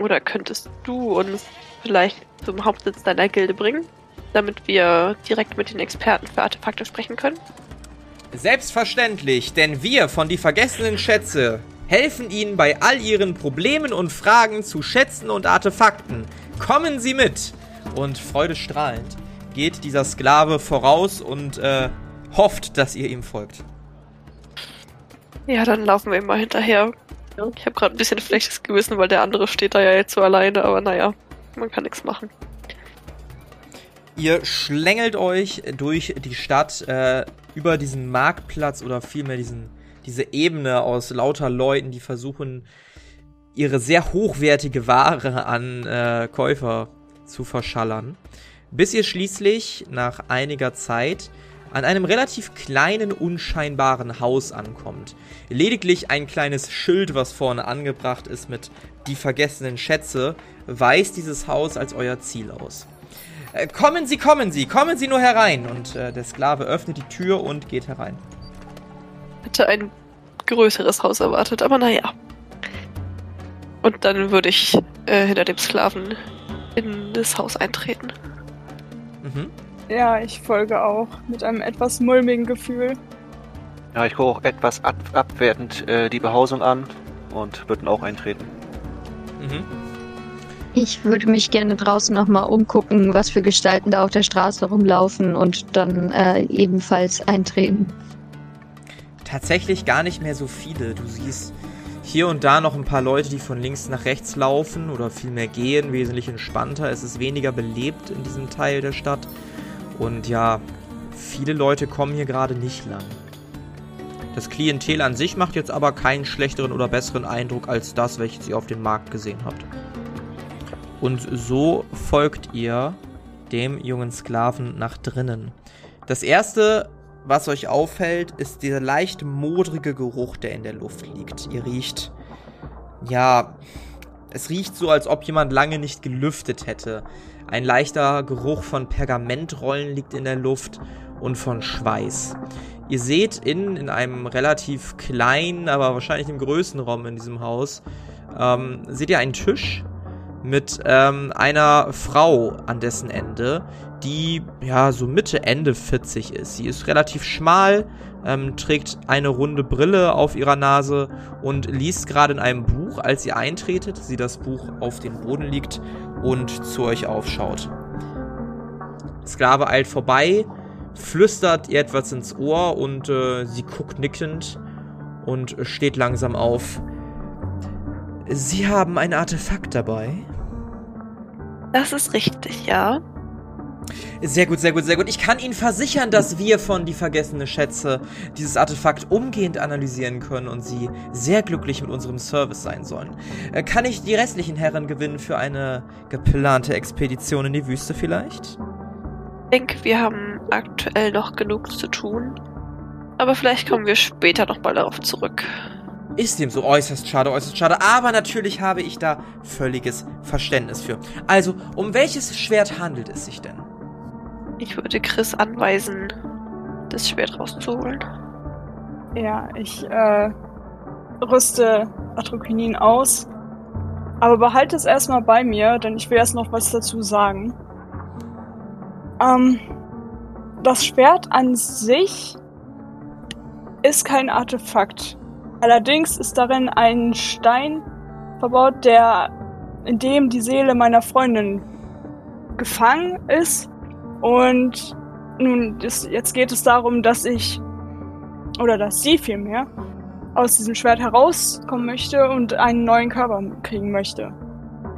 oder könntest du uns vielleicht zum Hauptsitz deiner Gilde bringen, damit wir direkt mit den Experten für Artefakte sprechen können? Selbstverständlich, denn wir von die vergessenen Schätze helfen Ihnen bei all Ihren Problemen und Fragen zu Schätzen und Artefakten. Kommen Sie mit! Und freudestrahlend geht dieser Sklave voraus und äh, hofft, dass ihr ihm folgt. Ja, dann laufen wir ihm mal hinterher. Ich habe gerade ein bisschen schlechtes Gewissen, weil der andere steht da ja jetzt so alleine, aber naja, man kann nichts machen. Ihr schlängelt euch durch die Stadt äh, über diesen Marktplatz oder vielmehr diesen, diese Ebene aus lauter Leuten, die versuchen, ihre sehr hochwertige Ware an äh, Käufer zu verschallern. Bis ihr schließlich nach einiger Zeit an einem relativ kleinen, unscheinbaren Haus ankommt. Lediglich ein kleines Schild, was vorne angebracht ist mit die vergessenen Schätze, weist dieses Haus als euer Ziel aus. Äh, kommen Sie, kommen Sie, kommen Sie nur herein. Und äh, der Sklave öffnet die Tür und geht herein. Hätte ein größeres Haus erwartet, aber naja. Und dann würde ich äh, hinter dem Sklaven in das Haus eintreten. Mhm. Ja, ich folge auch mit einem etwas mulmigen Gefühl. Ja, ich gucke auch etwas ab abwertend äh, die Behausung an und würde dann auch eintreten. Mhm. Ich würde mich gerne draußen nochmal umgucken, was für Gestalten da auf der Straße rumlaufen und dann äh, ebenfalls eintreten. Tatsächlich gar nicht mehr so viele. Du siehst hier und da noch ein paar Leute, die von links nach rechts laufen oder vielmehr gehen, wesentlich entspannter. Es ist weniger belebt in diesem Teil der Stadt. Und ja, viele Leute kommen hier gerade nicht lang. Das Klientel an sich macht jetzt aber keinen schlechteren oder besseren Eindruck als das, welches ihr auf dem Markt gesehen habt. Und so folgt ihr dem jungen Sklaven nach drinnen. Das erste, was euch auffällt, ist dieser leicht modrige Geruch, der in der Luft liegt. Ihr riecht, ja, es riecht so, als ob jemand lange nicht gelüftet hätte. Ein leichter Geruch von Pergamentrollen liegt in der Luft und von Schweiß. Ihr seht innen in einem relativ kleinen, aber wahrscheinlich im größten Raum in diesem Haus, ähm, seht ihr einen Tisch mit ähm, einer Frau an dessen Ende, die ja so Mitte, Ende 40 ist. Sie ist relativ schmal, ähm, trägt eine runde Brille auf ihrer Nase und liest gerade in einem Buch, als ihr eintretet, sie das Buch auf dem Boden liegt und zu euch aufschaut. Sklave eilt vorbei, flüstert ihr etwas ins Ohr und äh, sie guckt nickend und steht langsam auf. Sie haben ein Artefakt dabei. Das ist richtig, ja. Sehr gut, sehr gut, sehr gut. Ich kann Ihnen versichern, dass wir von die vergessene Schätze dieses Artefakt umgehend analysieren können und Sie sehr glücklich mit unserem Service sein sollen. Äh, kann ich die restlichen Herren gewinnen für eine geplante Expedition in die Wüste vielleicht? Ich denke, wir haben aktuell noch genug zu tun. Aber vielleicht kommen wir später nochmal darauf zurück. Ist dem so äußerst schade, äußerst schade. Aber natürlich habe ich da völliges Verständnis für. Also, um welches Schwert handelt es sich denn? Ich würde Chris anweisen, das Schwert rauszuholen. Ja, ich äh, rüste Atrokinin aus. Aber behalte es erstmal bei mir, denn ich will erst noch was dazu sagen. Ähm, das Schwert an sich ist kein Artefakt. Allerdings ist darin ein Stein verbaut, der in dem die Seele meiner Freundin gefangen ist. Und nun, das, jetzt geht es darum, dass ich, oder dass sie vielmehr, aus diesem Schwert herauskommen möchte und einen neuen Körper kriegen möchte.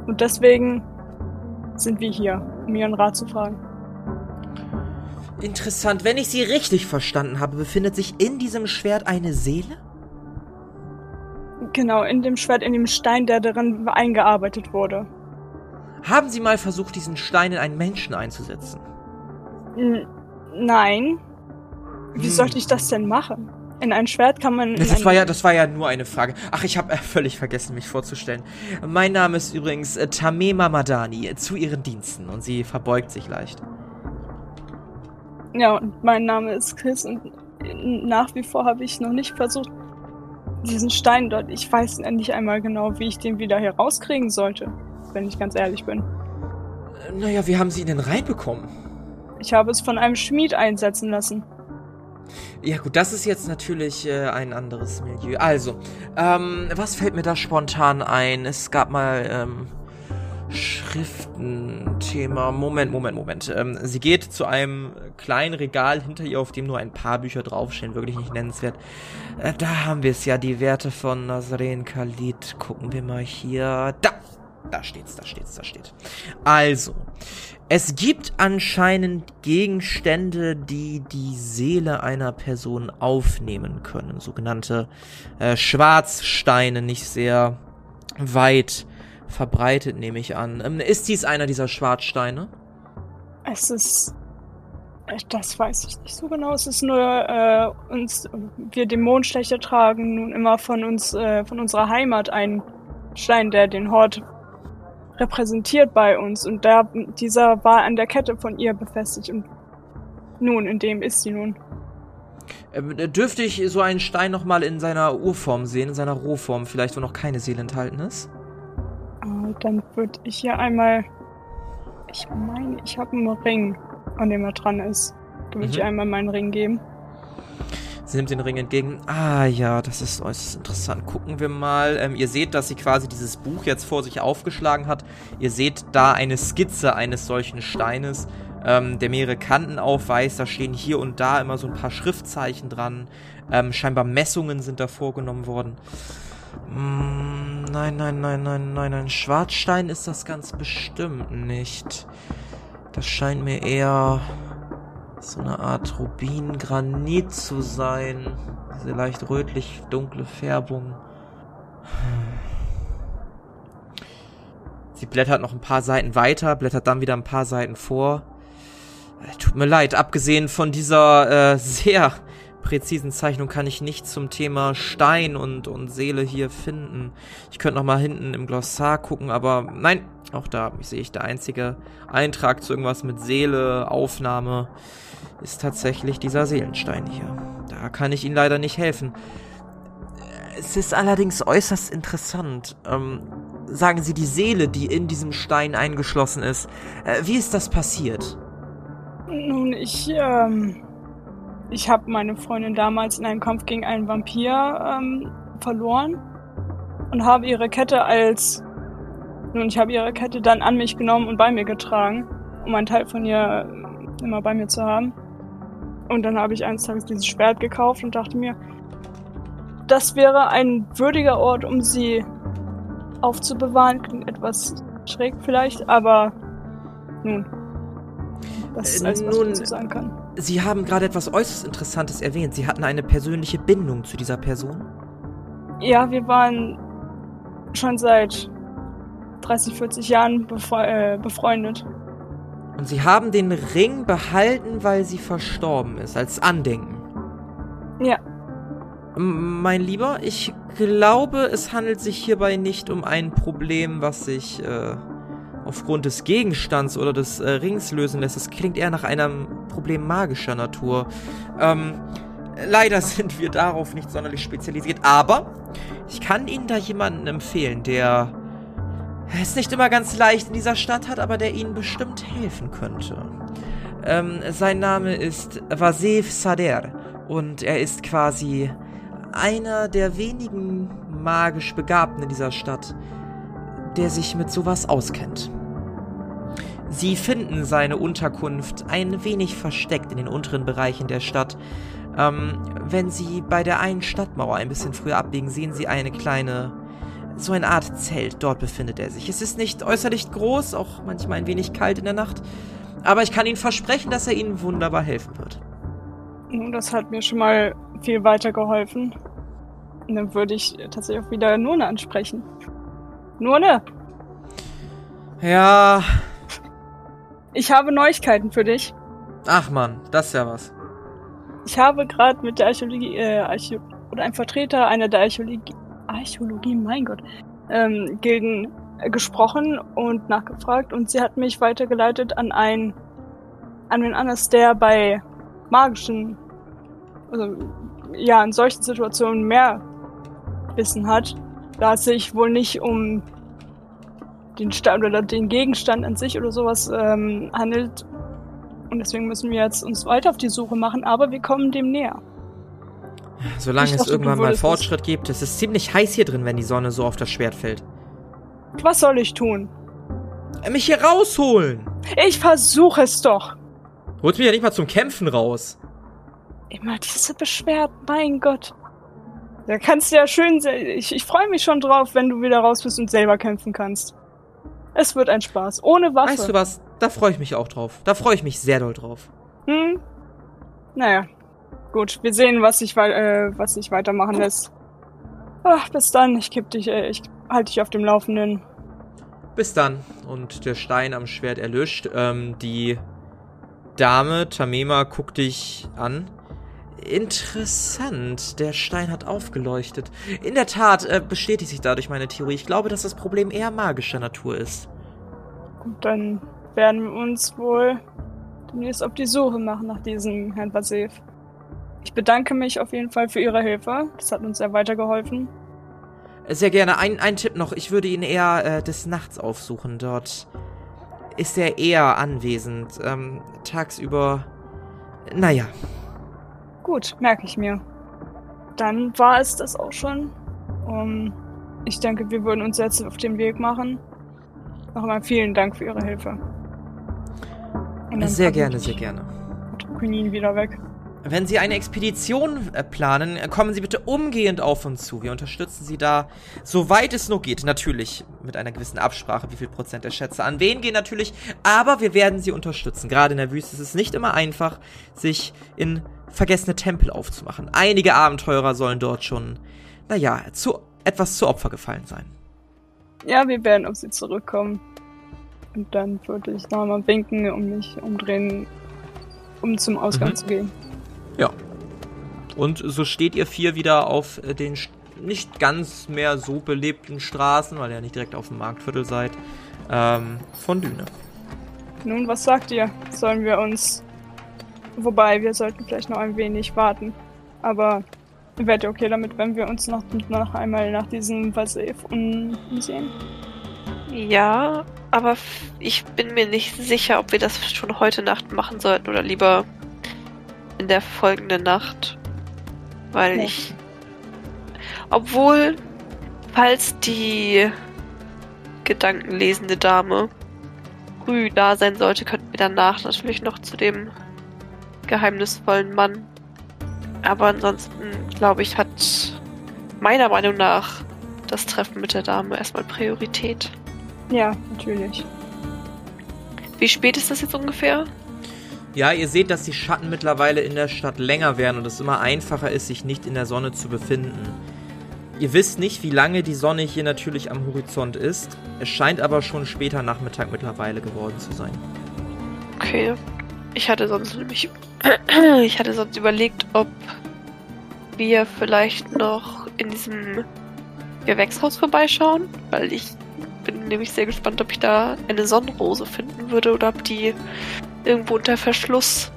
Und deswegen sind wir hier, um ihren Rat zu fragen. Interessant. Wenn ich Sie richtig verstanden habe, befindet sich in diesem Schwert eine Seele? Genau, in dem Schwert, in dem Stein, der darin eingearbeitet wurde. Haben Sie mal versucht, diesen Stein in einen Menschen einzusetzen? N nein. Wie Hm. sollte ich das denn machen? In ein Schwert kann man. Das war ja, das war ja nur eine Frage. Ach, ich habe äh, völlig vergessen, mich vorzustellen. Mein Name ist übrigens äh, Tamema Madani, äh, zu Ihren Diensten. Und sie verbeugt sich leicht. Ja, und mein Name ist Chris und nach wie vor habe ich noch nicht versucht, diesen Stein dort. Ich weiß nicht einmal genau, wie ich den wieder hier rauskriegen sollte, wenn ich ganz ehrlich bin. Naja, wie haben Sie ihn denn reinbekommen? Ich habe es von einem Schmied einsetzen lassen. Ja gut, das ist jetzt natürlich äh, ein anderes Milieu. Also, ähm, was fällt mir da spontan ein? Es gab mal ähm, Schriftenthema. Moment, Moment, Moment. Ähm, sie geht zu einem kleinen Regal hinter ihr, auf dem nur ein paar Bücher draufstehen. Wirklich nicht nennenswert. Äh, da haben wir es ja, die Werte von Nazaren Khalid. Gucken wir mal hier. Da! Da steht's, da steht's, da steht. Also, es gibt anscheinend Gegenstände, die die Seele einer Person aufnehmen können. Sogenannte äh, Schwarzsteine, nicht sehr weit verbreitet, nehme ich an. Ähm, ist dies einer dieser Schwarzsteine? Es ist. äh, Das weiß ich nicht so genau. Es ist nur äh, uns, wir Dämonenstecher tragen nun immer von uns, äh, von unserer Heimat einen Stein, der den Hort repräsentiert bei uns. Und da, dieser war an der Kette von ihr befestigt. Und nun, in dem ist sie nun. Ähm, dürfte ich so einen Stein nochmal in seiner Urform sehen, in seiner Rohform, vielleicht wo noch keine Seele enthalten ist? Äh, dann würde ich hier einmal. Ich meine, ich habe einen Ring, an dem er dran ist. Da würde ich Mhm. einmal meinen Ring geben. Sie nimmt den Ring entgegen. Ah ja, das ist äußerst interessant. Gucken wir mal. Ähm, ihr seht, dass sie quasi dieses Buch jetzt vor sich aufgeschlagen hat. Ihr seht da eine Skizze eines solchen Steines, ähm, der mehrere Kanten aufweist. Da stehen hier und da immer so ein paar Schriftzeichen dran. Ähm, scheinbar Messungen sind da vorgenommen worden. Mm, nein, nein, nein, nein, nein, nein. Schwarzstein ist das ganz bestimmt nicht. Das scheint mir eher so eine Art Rubingranit zu sein. Diese leicht rötlich dunkle Färbung. Sie blättert noch ein paar Seiten weiter, blättert dann wieder ein paar Seiten vor. Äh, tut mir leid, abgesehen von dieser äh, sehr präzisen Zeichnung kann ich nichts zum Thema Stein und, und Seele hier finden. Ich könnte noch mal hinten im Glossar gucken, aber nein, auch da sehe ich der einzige Eintrag zu irgendwas mit Seele, Aufnahme, ist tatsächlich dieser Seelenstein hier. Da kann ich Ihnen leider nicht helfen. Es ist allerdings äußerst interessant. Ähm, sagen Sie die Seele, die in diesem Stein eingeschlossen ist. Äh, wie ist das passiert? Nun, ich, ähm, ich habe meine Freundin damals in einem Kampf gegen einen Vampir ähm, verloren und habe ihre Kette als nun ich habe ihre Kette dann an mich genommen und bei mir getragen, um einen Teil von ihr immer bei mir zu haben. Und dann habe ich eines Tages dieses Schwert gekauft und dachte mir, das wäre ein würdiger Ort, um sie aufzubewahren. Klingt etwas schräg vielleicht, aber nun. Das ist alles, was Nun, ich dazu sagen kann. Sie haben gerade etwas äußerst Interessantes erwähnt. Sie hatten eine persönliche Bindung zu dieser Person. Ja, wir waren schon seit 30, 40 Jahren befre äh, befreundet. Und Sie haben den Ring behalten, weil sie verstorben ist, als Andenken. Ja, M- Mein Lieber, ich glaube, es handelt sich hierbei nicht um ein Problem, was sich äh, aufgrund des Gegenstands oder des äh, Rings lösen lässt. Es klingt eher nach einem Problem magischer Natur. Ähm, leider sind wir darauf nicht sonderlich spezialisiert, aber ich kann Ihnen da jemanden empfehlen, der es nicht immer ganz leicht in dieser Stadt hat, aber der Ihnen bestimmt helfen könnte. Ähm, sein Name ist Vasev Sader und er ist quasi einer der wenigen magisch Begabten in dieser Stadt, der sich mit sowas auskennt. Sie finden seine Unterkunft ein wenig versteckt in den unteren Bereichen der Stadt. Ähm, wenn Sie bei der einen Stadtmauer ein bisschen früher abbiegen, sehen Sie eine kleine, so eine Art Zelt. Dort befindet er sich. Es ist nicht äußerlich groß, auch manchmal ein wenig kalt in der Nacht. Aber ich kann Ihnen versprechen, dass er Ihnen wunderbar helfen wird. das hat mir schon mal viel weitergeholfen. Und dann würde ich tatsächlich auch wieder Nurne ansprechen. Nurne, Ja, ich habe Neuigkeiten für dich. ach man, das ist ja was. Ich habe gerade mit der Archäologie, äh, Archä oder einem Vertreter einer der Archäologie, Archäologie, mein Gott, ähm, Gilden äh, gesprochen und nachgefragt und sie hat mich weitergeleitet an einen, an den anders, der bei magischen, also, ja, in solchen Situationen mehr Wissen hat, da es sich wohl nicht um den Stand oder den Gegenstand an sich oder sowas ähm, handelt, und deswegen müssen wir jetzt uns weiter auf die Suche machen, aber wir kommen dem näher. Solange es dachte, du irgendwann mal Fortschritt gibt, es ist ziemlich heiß hier drin, wenn die Sonne so auf das Schwert fällt. Was soll ich tun? Äh, Mich hier rausholen! Ich versuche es doch. Holt mich ja nicht mal zum Kämpfen raus. Immer diese Beschwerden, mein Gott. Da kannst du ja schön Ich, ich freue mich schon drauf, wenn du wieder raus bist und selber kämpfen kannst. Es wird ein Spaß. Ohne Waffe. Weißt du was? Da freue ich mich auch drauf. Da freue ich mich sehr doll drauf. Hm? Naja. Gut, wir sehen, was sich äh, was weitermachen lässt. Ach, bis dann. Ich kipp dich, äh, ich halte dich auf dem Laufenden. Bis dann. Und der Stein am Schwert erlischt. Ähm, die Dame, Tamema, guckt dich an. Interessant. Der Stein hat aufgeleuchtet. In der Tat äh, bestätigt sich dadurch meine Theorie. Ich glaube, dass das Problem eher magischer Natur ist. Gut, dann werden wir uns wohl demnächst auf die Suche machen nach diesem Herrn Basev. Ich bedanke mich auf jeden Fall für Ihre Hilfe. Das hat uns sehr weitergeholfen. Sehr gerne. Ein, ein Tipp noch. Ich würde ihn eher äh, des Nachts aufsuchen. Dort ist er eher anwesend. Ähm, tagsüber. Naja. Gut, merke ich mir. dann war es das auch schon. Um, ich denke, wir würden uns jetzt auf den Weg machen. Noch einmal vielen Dank für Ihre Hilfe. Sehr gerne, sehr gerne. Quinin wieder weg. Wenn Sie eine Expedition äh, planen, äh, kommen Sie bitte umgehend auf uns zu. Wir unterstützen Sie da, soweit es nur geht. Natürlich mit einer gewissen Absprache, wie viel Prozent der Schätze an wen gehen natürlich. Aber wir werden Sie unterstützen. Gerade in der Wüste ist es nicht immer einfach, sich in vergessene Tempel aufzumachen. Einige Abenteurer sollen dort schon, naja, zu, etwas zu Opfer gefallen sein. Ja, wir werden auf sie zurückkommen. Und dann würde ich nochmal winken und mich umdrehen, um zum Ausgang Mhm. zu gehen. Und so steht ihr vier wieder auf äh, den nicht ganz mehr so belebten Straßen, weil ihr ja nicht direkt auf dem Marktviertel seid, ähm, von Düne. Nun, was sagt ihr? Sollen wir uns. Wobei, wir sollten vielleicht noch ein wenig warten. Aber wärt ihr okay damit, wenn wir uns noch, noch einmal nach diesem Vasev umsehen? Ja, aber ich bin mir nicht sicher, ob wir das schon heute Nacht machen sollten oder lieber in der folgenden Nacht. Weil Ja. ich. Obwohl, falls die gedankenlesende Dame früh da sein sollte, könnten wir danach natürlich noch zu dem geheimnisvollen Mann. Aber ansonsten, glaube ich, hat meiner Meinung nach das Treffen mit der Dame erstmal Priorität. Ja, natürlich. Wie spät ist das jetzt ungefähr? Ja, ihr seht, dass die Schatten mittlerweile in der Stadt länger werden und es immer einfacher ist, sich nicht in der Sonne zu befinden. Ihr wisst nicht, wie lange die Sonne hier natürlich am Horizont ist. Es scheint aber schon später Nachmittag mittlerweile geworden zu sein. Okay. Ich hatte sonst nämlich. Ich hatte sonst überlegt, ob wir vielleicht noch in diesem Gewächshaus vorbeischauen, weil ich bin nämlich sehr gespannt, ob ich da eine Sonnenrose finden würde oder ob die irgendwo unter Verschluss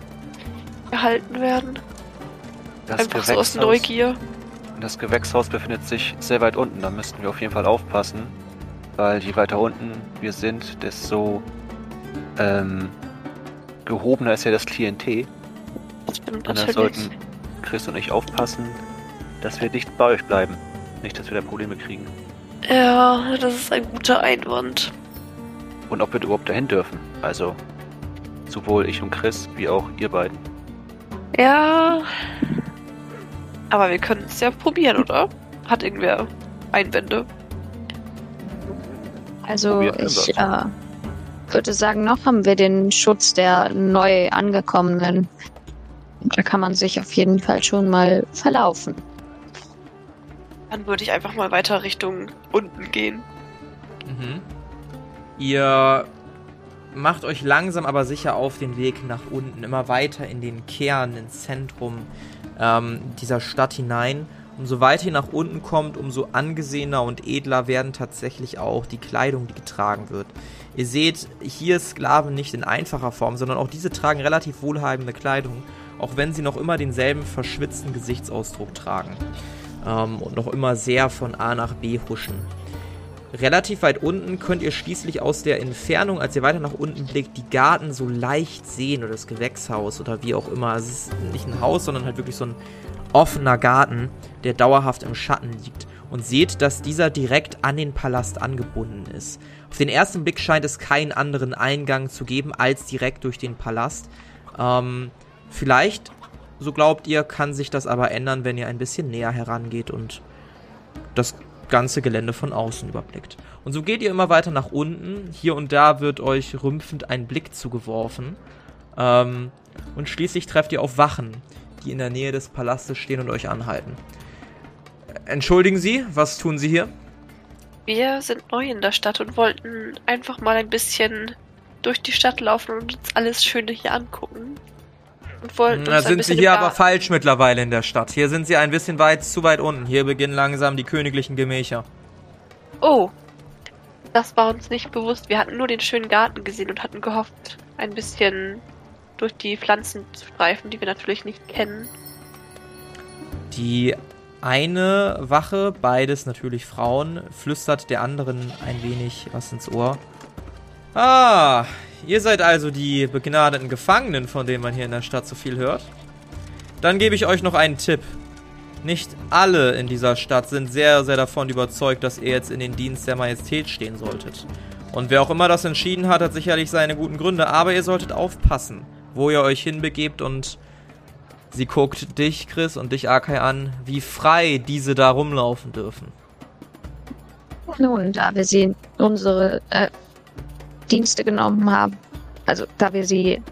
gehalten werden. Das Einfach so aus Neugier. Das Gewächshaus befindet sich sehr weit unten, da müssten wir auf jeden Fall aufpassen. Weil je weiter unten wir sind, desto ähm, gehobener ist ja das Klientel. Stimmt Und da natürlich. sollten Chris und ich aufpassen, dass wir dicht bei euch bleiben. Nicht, dass wir da Probleme kriegen. Ja, das ist ein guter Einwand. Und ob wir überhaupt dahin dürfen. Also sowohl ich und Chris, wie auch ihr beiden. Ja. Aber wir können es ja probieren, oder? Hat irgendwer Einwände? Also Probiert ich das? äh, würde sagen, noch haben wir den Schutz der neu angekommenen. Da kann man sich auf jeden Fall schon mal verlaufen. Dann würde ich einfach mal weiter Richtung unten gehen. Mhm. Ihr macht euch langsam aber sicher auf den Weg nach unten, immer weiter in den Kern, ins Zentrum ähm, dieser Stadt hinein. Umso weiter ihr nach unten kommt, umso angesehener und edler werden tatsächlich auch die Kleidung, die getragen wird. Ihr seht hier Sklaven nicht in einfacher Form, sondern auch diese tragen relativ wohlhabende Kleidung, auch wenn sie noch immer denselben verschwitzten Gesichtsausdruck tragen ähm, und noch immer sehr von A nach B huschen. Relativ weit unten könnt ihr schließlich aus der Entfernung, als ihr weiter nach unten blickt, die Garten so leicht sehen oder das Gewächshaus oder wie auch immer. Es ist nicht ein Haus, sondern halt wirklich so ein offener Garten, der dauerhaft im Schatten liegt. Und seht, dass dieser direkt an den Palast angebunden ist. Auf den ersten Blick scheint es keinen anderen Eingang zu geben als direkt durch den Palast. Ähm, vielleicht, so glaubt ihr, kann sich das aber ändern, wenn ihr ein bisschen näher herangeht und das ganze Gelände von außen überblickt. Und so geht ihr immer weiter nach unten. Hier und da wird euch rümpfend ein Blick zugeworfen. Ähm, und schließlich trefft ihr auf Wachen, die in der Nähe des Palastes stehen und euch anhalten. Entschuldigen Sie, was tun Sie hier? Wir sind neu in der Stadt und wollten einfach mal ein bisschen durch die Stadt laufen und uns alles Schöne hier angucken. Und wollten Da uns sind Sie hier aber falsch mittlerweile in der Stadt. Hier sind Sie ein bisschen weit zu weit unten. Hier beginnen langsam die königlichen Gemächer. Oh, das war uns nicht bewusst. Wir hatten nur den schönen Garten gesehen und hatten gehofft, ein bisschen durch die Pflanzen zu streifen, die wir natürlich nicht kennen. Die eine Wache, beides natürlich Frauen, flüstert der anderen ein wenig was ins Ohr. Ah, ihr seid also die begnadeten Gefangenen, von denen man hier in der Stadt so viel hört. Dann gebe ich euch noch einen Tipp. nicht alle in dieser Stadt sind sehr, sehr davon überzeugt, dass ihr jetzt in den Dienst der Majestät stehen solltet. Und wer auch immer das entschieden hat, hat sicherlich seine guten Gründe, aber ihr solltet aufpassen, wo ihr euch hinbegebt und sie guckt dich, Chris, und dich, Akai, an, wie frei diese da rumlaufen dürfen. Nun, da wir sie unsere äh, Dienste genommen haben, also da wir sie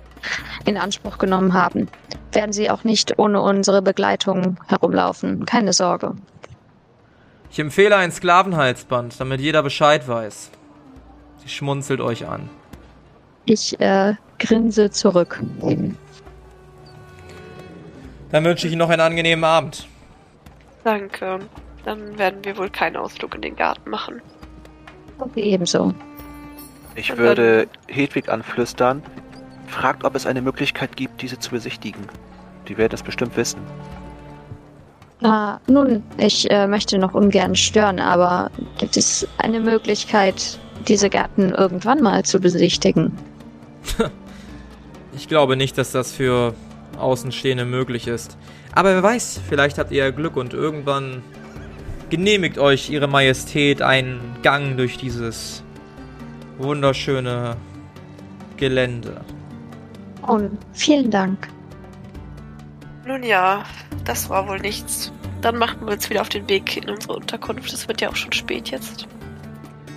in Anspruch genommen haben, werden sie auch nicht ohne unsere Begleitung herumlaufen. Keine Sorge. Ich empfehle ein Sklavenhalsband, damit jeder Bescheid weiß. Sie schmunzelt euch an. Ich äh, grinse zurück. Dann wünsche ich Ihnen noch einen angenehmen Abend. Danke. Dann werden wir wohl keinen Ausflug in den Garten machen. Okay, ebenso. Ich Und würde Hedwig anflüstern, fragt, ob es eine Möglichkeit gibt, diese zu besichtigen. Die werden es bestimmt wissen. Ah, nun, ich äh, möchte noch ungern stören, aber gibt es eine Möglichkeit, diese Gärten irgendwann mal zu besichtigen? Ich glaube nicht, dass das für Außenstehende möglich ist. Aber wer weiß, vielleicht habt ihr ja Glück und irgendwann genehmigt euch Ihre Majestät einen Gang durch dieses wunderschöne Gelände. Und vielen Dank. Nun ja, das war wohl nichts. Dann machen wir uns wieder auf den Weg in unsere Unterkunft. Es wird ja auch schon spät jetzt.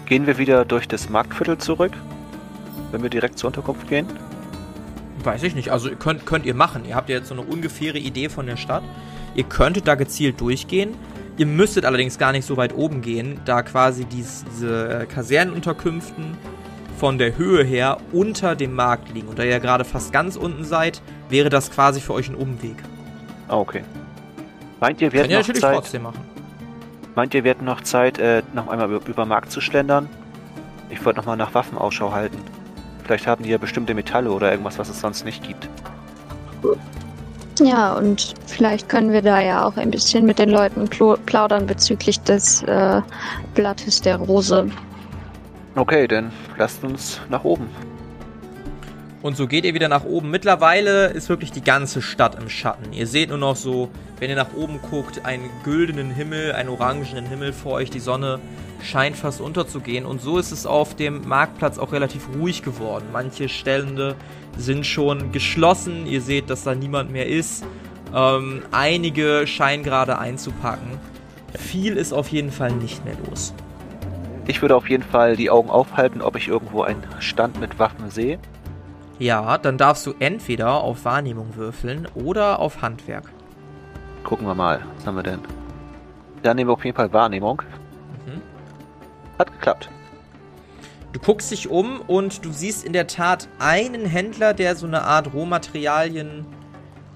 Gehen wir wieder durch das Marktviertel zurück, wenn wir direkt zur Unterkunft gehen? Weiß ich nicht. Also könnt, könnt ihr machen. Ihr habt ja jetzt so eine ungefähre Idee von der Stadt. Ihr könntet da gezielt durchgehen. Ihr müsstet allerdings gar nicht so weit oben gehen, da quasi dies, diese Kasernenunterkünften von der Höhe her unter dem Markt liegen. Und da ihr gerade fast ganz unten seid, wäre das quasi für euch ein Umweg. Ah, okay. Meint ihr, wir hätten noch natürlich Zeit, trotzdem machen. meint ihr, wir hätten noch Zeit, äh, noch einmal über, über Markt zu schlendern? Ich wollte noch mal nach Waffen Ausschau halten. Vielleicht haben die ja bestimmte Metalle oder irgendwas, was es sonst nicht gibt. Ja, und vielleicht können wir da ja auch ein bisschen mit den Leuten plaudern bezüglich des äh, Blattes der Rose. Okay, dann lasst uns nach oben. Und so geht ihr wieder nach oben. Mittlerweile ist wirklich die ganze Stadt im Schatten. Ihr seht nur noch so, wenn ihr nach oben guckt, einen güldenen Himmel, einen orangenen Himmel vor euch. Die Sonne scheint fast unterzugehen. Und so ist es auf dem Marktplatz auch relativ ruhig geworden. Manche Stände sind schon geschlossen. Ihr seht, dass da niemand mehr ist. Ähm, einige scheinen gerade einzupacken. Viel ist auf jeden Fall nicht mehr los. Ich würde auf jeden Fall die Augen aufhalten, ob ich irgendwo einen Stand mit Waffen sehe. Ja, dann darfst du entweder auf Wahrnehmung würfeln oder auf Handwerk. Gucken wir mal. Was haben wir denn? Dann nehmen wir auf jeden Fall Wahrnehmung. Mhm. Hat geklappt. Du guckst dich um und du siehst in der Tat einen Händler, der so eine Art Rohmaterialien,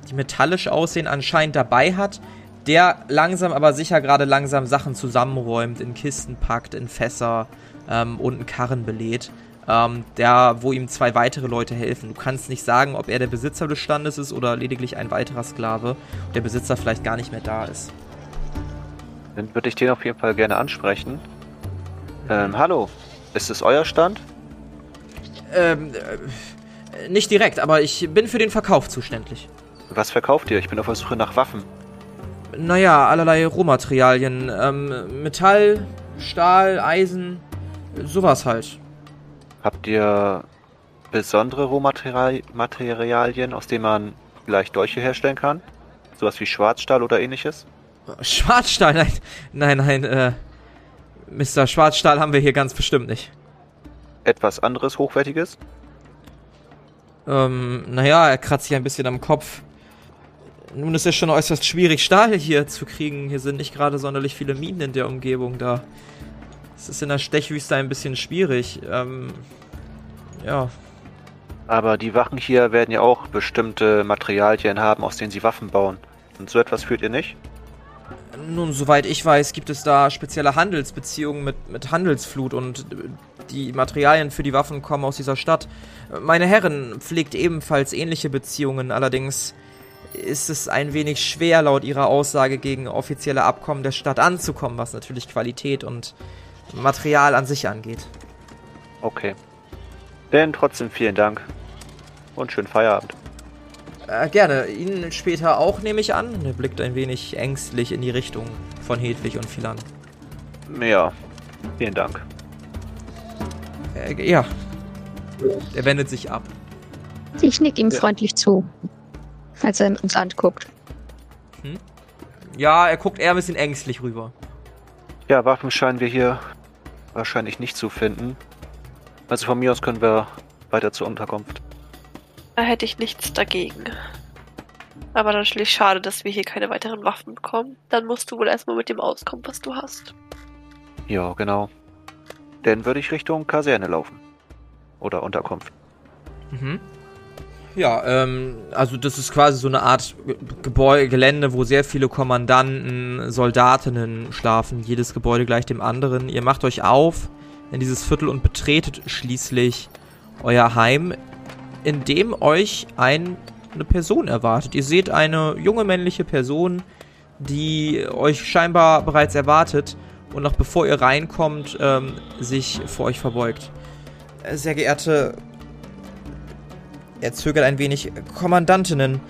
die metallisch aussehen, anscheinend dabei hat, der langsam aber sicher gerade langsam Sachen zusammenräumt, in Kisten packt, in Fässer ähm, und einen Karren belädt. Ähm, der, wo ihm zwei weitere Leute helfen. Du kannst nicht sagen, ob er der Besitzer des Standes ist oder lediglich ein weiterer Sklave und der Besitzer vielleicht gar nicht mehr da ist. Dann würde ich den auf jeden Fall gerne ansprechen. Ähm, hallo. Ist es euer Stand? Ähm, äh, nicht direkt, aber ich bin für den Verkauf zuständig. Was verkauft ihr? Ich bin auf der Suche nach Waffen. Naja, allerlei Rohmaterialien. Ähm, Metall, Stahl, Eisen, sowas halt. Habt ihr besondere Rohmaterialien, aus denen man vielleicht Dolche herstellen kann? Sowas wie Schwarzstahl oder ähnliches? Schwarzstahl, nein, nein, nein, äh, Mr. Schwarzstahl haben wir hier ganz bestimmt nicht. Etwas anderes Hochwertiges? Ähm, naja, er kratzt sich ein bisschen am Kopf. Nun ist es schon äußerst schwierig, Stahl hier zu kriegen. Hier sind nicht gerade sonderlich viele Minen in der Umgebung da. Es ist in der Stechwüste ein bisschen schwierig. Ähm, ja, Aber die Wachen hier werden ja auch bestimmte Materialien haben, aus denen sie Waffen bauen. Und so etwas führt ihr nicht? Nun, soweit ich weiß, gibt es da spezielle Handelsbeziehungen mit, mit Handelsflut und die Materialien für die Waffen kommen aus dieser Stadt. Meine Herren pflegt ebenfalls ähnliche Beziehungen, allerdings ist es ein wenig schwer, laut ihrer Aussage gegen offizielle Abkommen der Stadt anzukommen, was natürlich Qualität und Material an sich angeht. Okay. Denn trotzdem vielen Dank. Und schönen Feierabend. Äh, gerne. Ihnen später auch, nehme ich an. Er blickt ein wenig ängstlich in die Richtung von Hedwig und Philan. Ja, vielen Dank. Äh, ja. Er wendet sich ab. Ich nick ihm Ja. freundlich zu, als er uns anguckt. Ja, er guckt eher ein bisschen ängstlich rüber. Ja, Waffen scheinen wir hier wahrscheinlich nicht zu finden. Also von mir aus können wir weiter zur Unterkunft. Da hätte ich nichts dagegen. Aber natürlich schade, dass wir hier keine weiteren Waffen bekommen. Dann musst du wohl erstmal mit dem auskommen, was du hast. Ja, genau. Dann würde ich Richtung Kaserne laufen. Oder Unterkunft. Mhm. Ja, ähm, also das ist quasi so eine Art Gebäude, Gelände, wo sehr viele Kommandanten, Soldatinnen schlafen. Jedes Gebäude gleich dem anderen. Ihr macht euch auf in dieses Viertel und betretet schließlich euer Heim, in dem euch ein, eine Person erwartet. Ihr seht eine junge männliche Person, die euch scheinbar bereits erwartet und noch bevor ihr reinkommt, ähm, sich vor euch verbeugt. Äh, Sehr geehrte er zögert ein wenig. Kommandantinnen,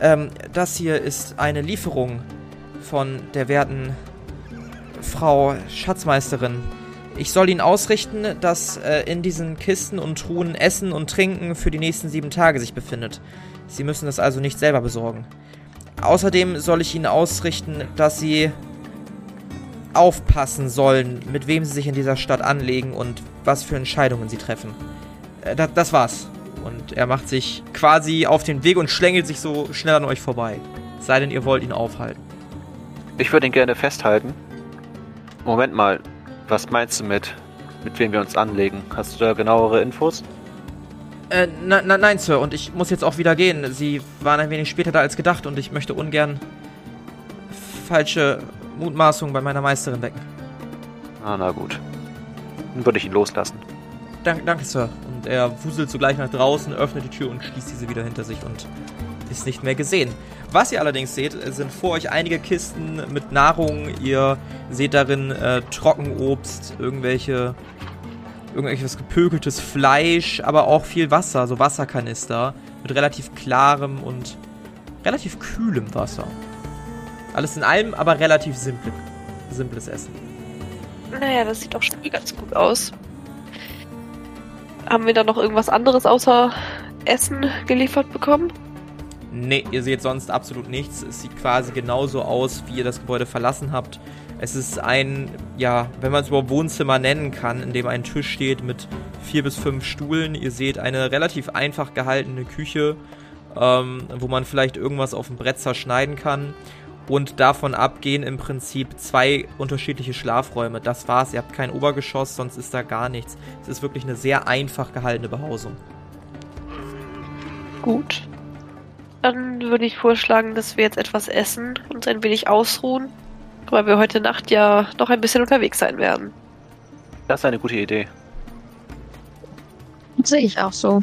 ähm, das hier ist eine Lieferung von der werten Frau Schatzmeisterin. Ich soll Ihnen ausrichten, dass äh, in diesen Kisten und Truhen Essen und Trinken für die nächsten sieben Tage sich befindet. Sie müssen das also nicht selber besorgen. Außerdem soll ich Ihnen ausrichten, dass Sie aufpassen sollen, mit wem Sie sich in dieser Stadt anlegen und was für Entscheidungen Sie treffen. Äh, da, das war's. Und er macht sich quasi auf den Weg und schlängelt sich so schnell an euch vorbei. Sei denn, ihr wollt ihn aufhalten. Ich würde ihn gerne festhalten. Moment mal, was meinst du mit, mit wem wir uns anlegen? Hast du da genauere Infos? Äh, na, na, nein, Sir, und ich muss jetzt auch wieder gehen. Sie waren ein wenig später da als gedacht und ich möchte ungern falsche Mutmaßungen bei meiner Meisterin wecken. Ah, na gut. Dann würde ich ihn loslassen. Dank, danke, Sir. Und er wuselt sogleich nach draußen, öffnet die Tür und schließt diese wieder hinter sich und ist nicht mehr gesehen. Was ihr allerdings seht, sind vor euch einige Kisten mit Nahrung. Ihr seht darin äh, Trockenobst, irgendwelche, irgendwelches gepökeltes Fleisch, aber auch viel Wasser, so Wasserkanister mit relativ klarem und relativ kühlem Wasser. Alles in allem, aber relativ simple, simples Essen. Naja, das sieht doch schon ganz gut aus. Haben wir da noch irgendwas anderes außer Essen geliefert bekommen? Nee, ihr seht sonst absolut nichts. Es sieht quasi genauso aus, wie ihr das Gebäude verlassen habt. Es ist ein, ja, wenn man es überhaupt Wohnzimmer nennen kann, in dem ein Tisch steht mit vier bis fünf Stuhlen. Ihr seht eine relativ einfach gehaltene Küche, ähm, wo man vielleicht irgendwas auf dem Brett zerschneiden kann. Und davon abgehen im Prinzip zwei unterschiedliche Schlafräume. Das war's. Ihr habt kein Obergeschoss, sonst ist da gar nichts. Es ist wirklich eine sehr einfach gehaltene Behausung. Gut. Dann würde ich vorschlagen, dass wir jetzt etwas essen und uns ein wenig ausruhen, weil wir heute Nacht ja noch ein bisschen unterwegs sein werden. Das ist eine gute Idee. Sehe ich auch so.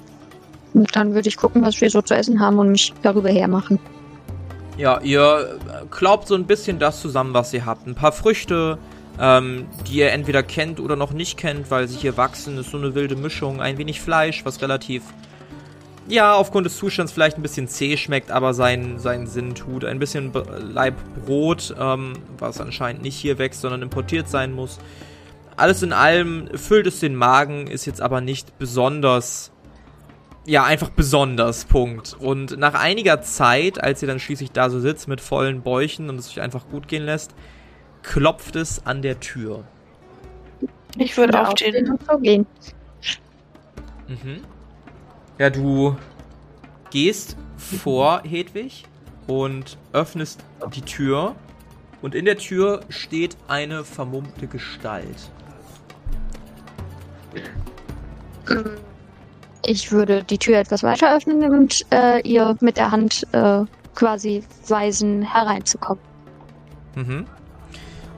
Und dann würde ich gucken, was wir so zu essen haben und mich darüber hermachen. Ja, ihr klaubt so ein bisschen das zusammen, was ihr habt. Ein paar Früchte, ähm, die ihr entweder kennt oder noch nicht kennt, weil sie hier wachsen. Ist so eine wilde Mischung. Ein wenig Fleisch, was relativ, ja, aufgrund des Zustands vielleicht ein bisschen zäh schmeckt, aber seinen, seinen Sinn tut. Ein bisschen B Laib Brot, ähm, was anscheinend nicht hier wächst, sondern importiert sein muss. Alles in allem füllt es den Magen, ist jetzt aber nicht besonders ja, einfach besonders, Punkt. Und nach einiger Zeit, als ihr dann schließlich da so sitzt mit vollen Bäuchen und es euch einfach gut gehen lässt, klopft es an der Tür. Ich würde aufstehen. und vorgehen. Mhm. Ja, du gehst vor Hedwig und öffnest die Tür. Und in der Tür steht eine vermummte Gestalt. Ich würde die Tür etwas weiter öffnen und äh, ihr mit der Hand äh, quasi weisen, hereinzukommen. Mhm.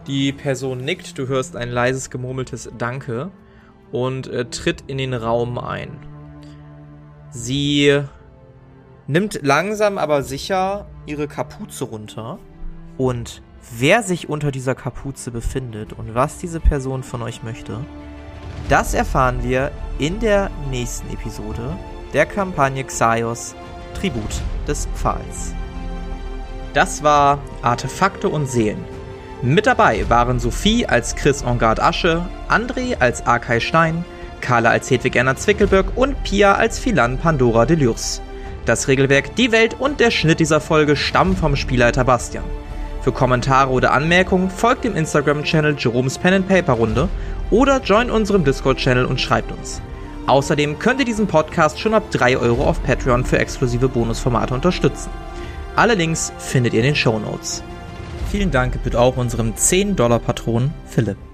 Die Person nickt, du hörst ein leises gemurmeltes Danke und äh, tritt in den Raum ein. Sie nimmt langsam aber sicher ihre Kapuze runter und wer sich unter dieser Kapuze befindet und was diese Person von euch möchte, das erfahren wir in der nächsten Episode der Kampagne Xaios Tribut des Pfahls. Das war Artefakte und Seelen. Mit dabei waren Sophie als Chris Engard Asche, André als Arkay Stein, Carla als Hedwig Erna Zwickelberg und Pia als Philan Pandora Delurs. Das Regelwerk, die Welt und der Schnitt dieser Folge stammen vom Spielleiter Bastian. Für Kommentare oder Anmerkungen folgt dem Instagram-Channel Jerome's Pen and Paper Runde oder join unserem Discord-Channel und schreibt uns. Außerdem könnt ihr diesen Podcast schon ab 3 Euro auf Patreon für exklusive Bonusformate unterstützen. Alle Links findet ihr in den Show Notes. Vielen Dank gebührt auch unserem 10-Dollar-Patron Philipp.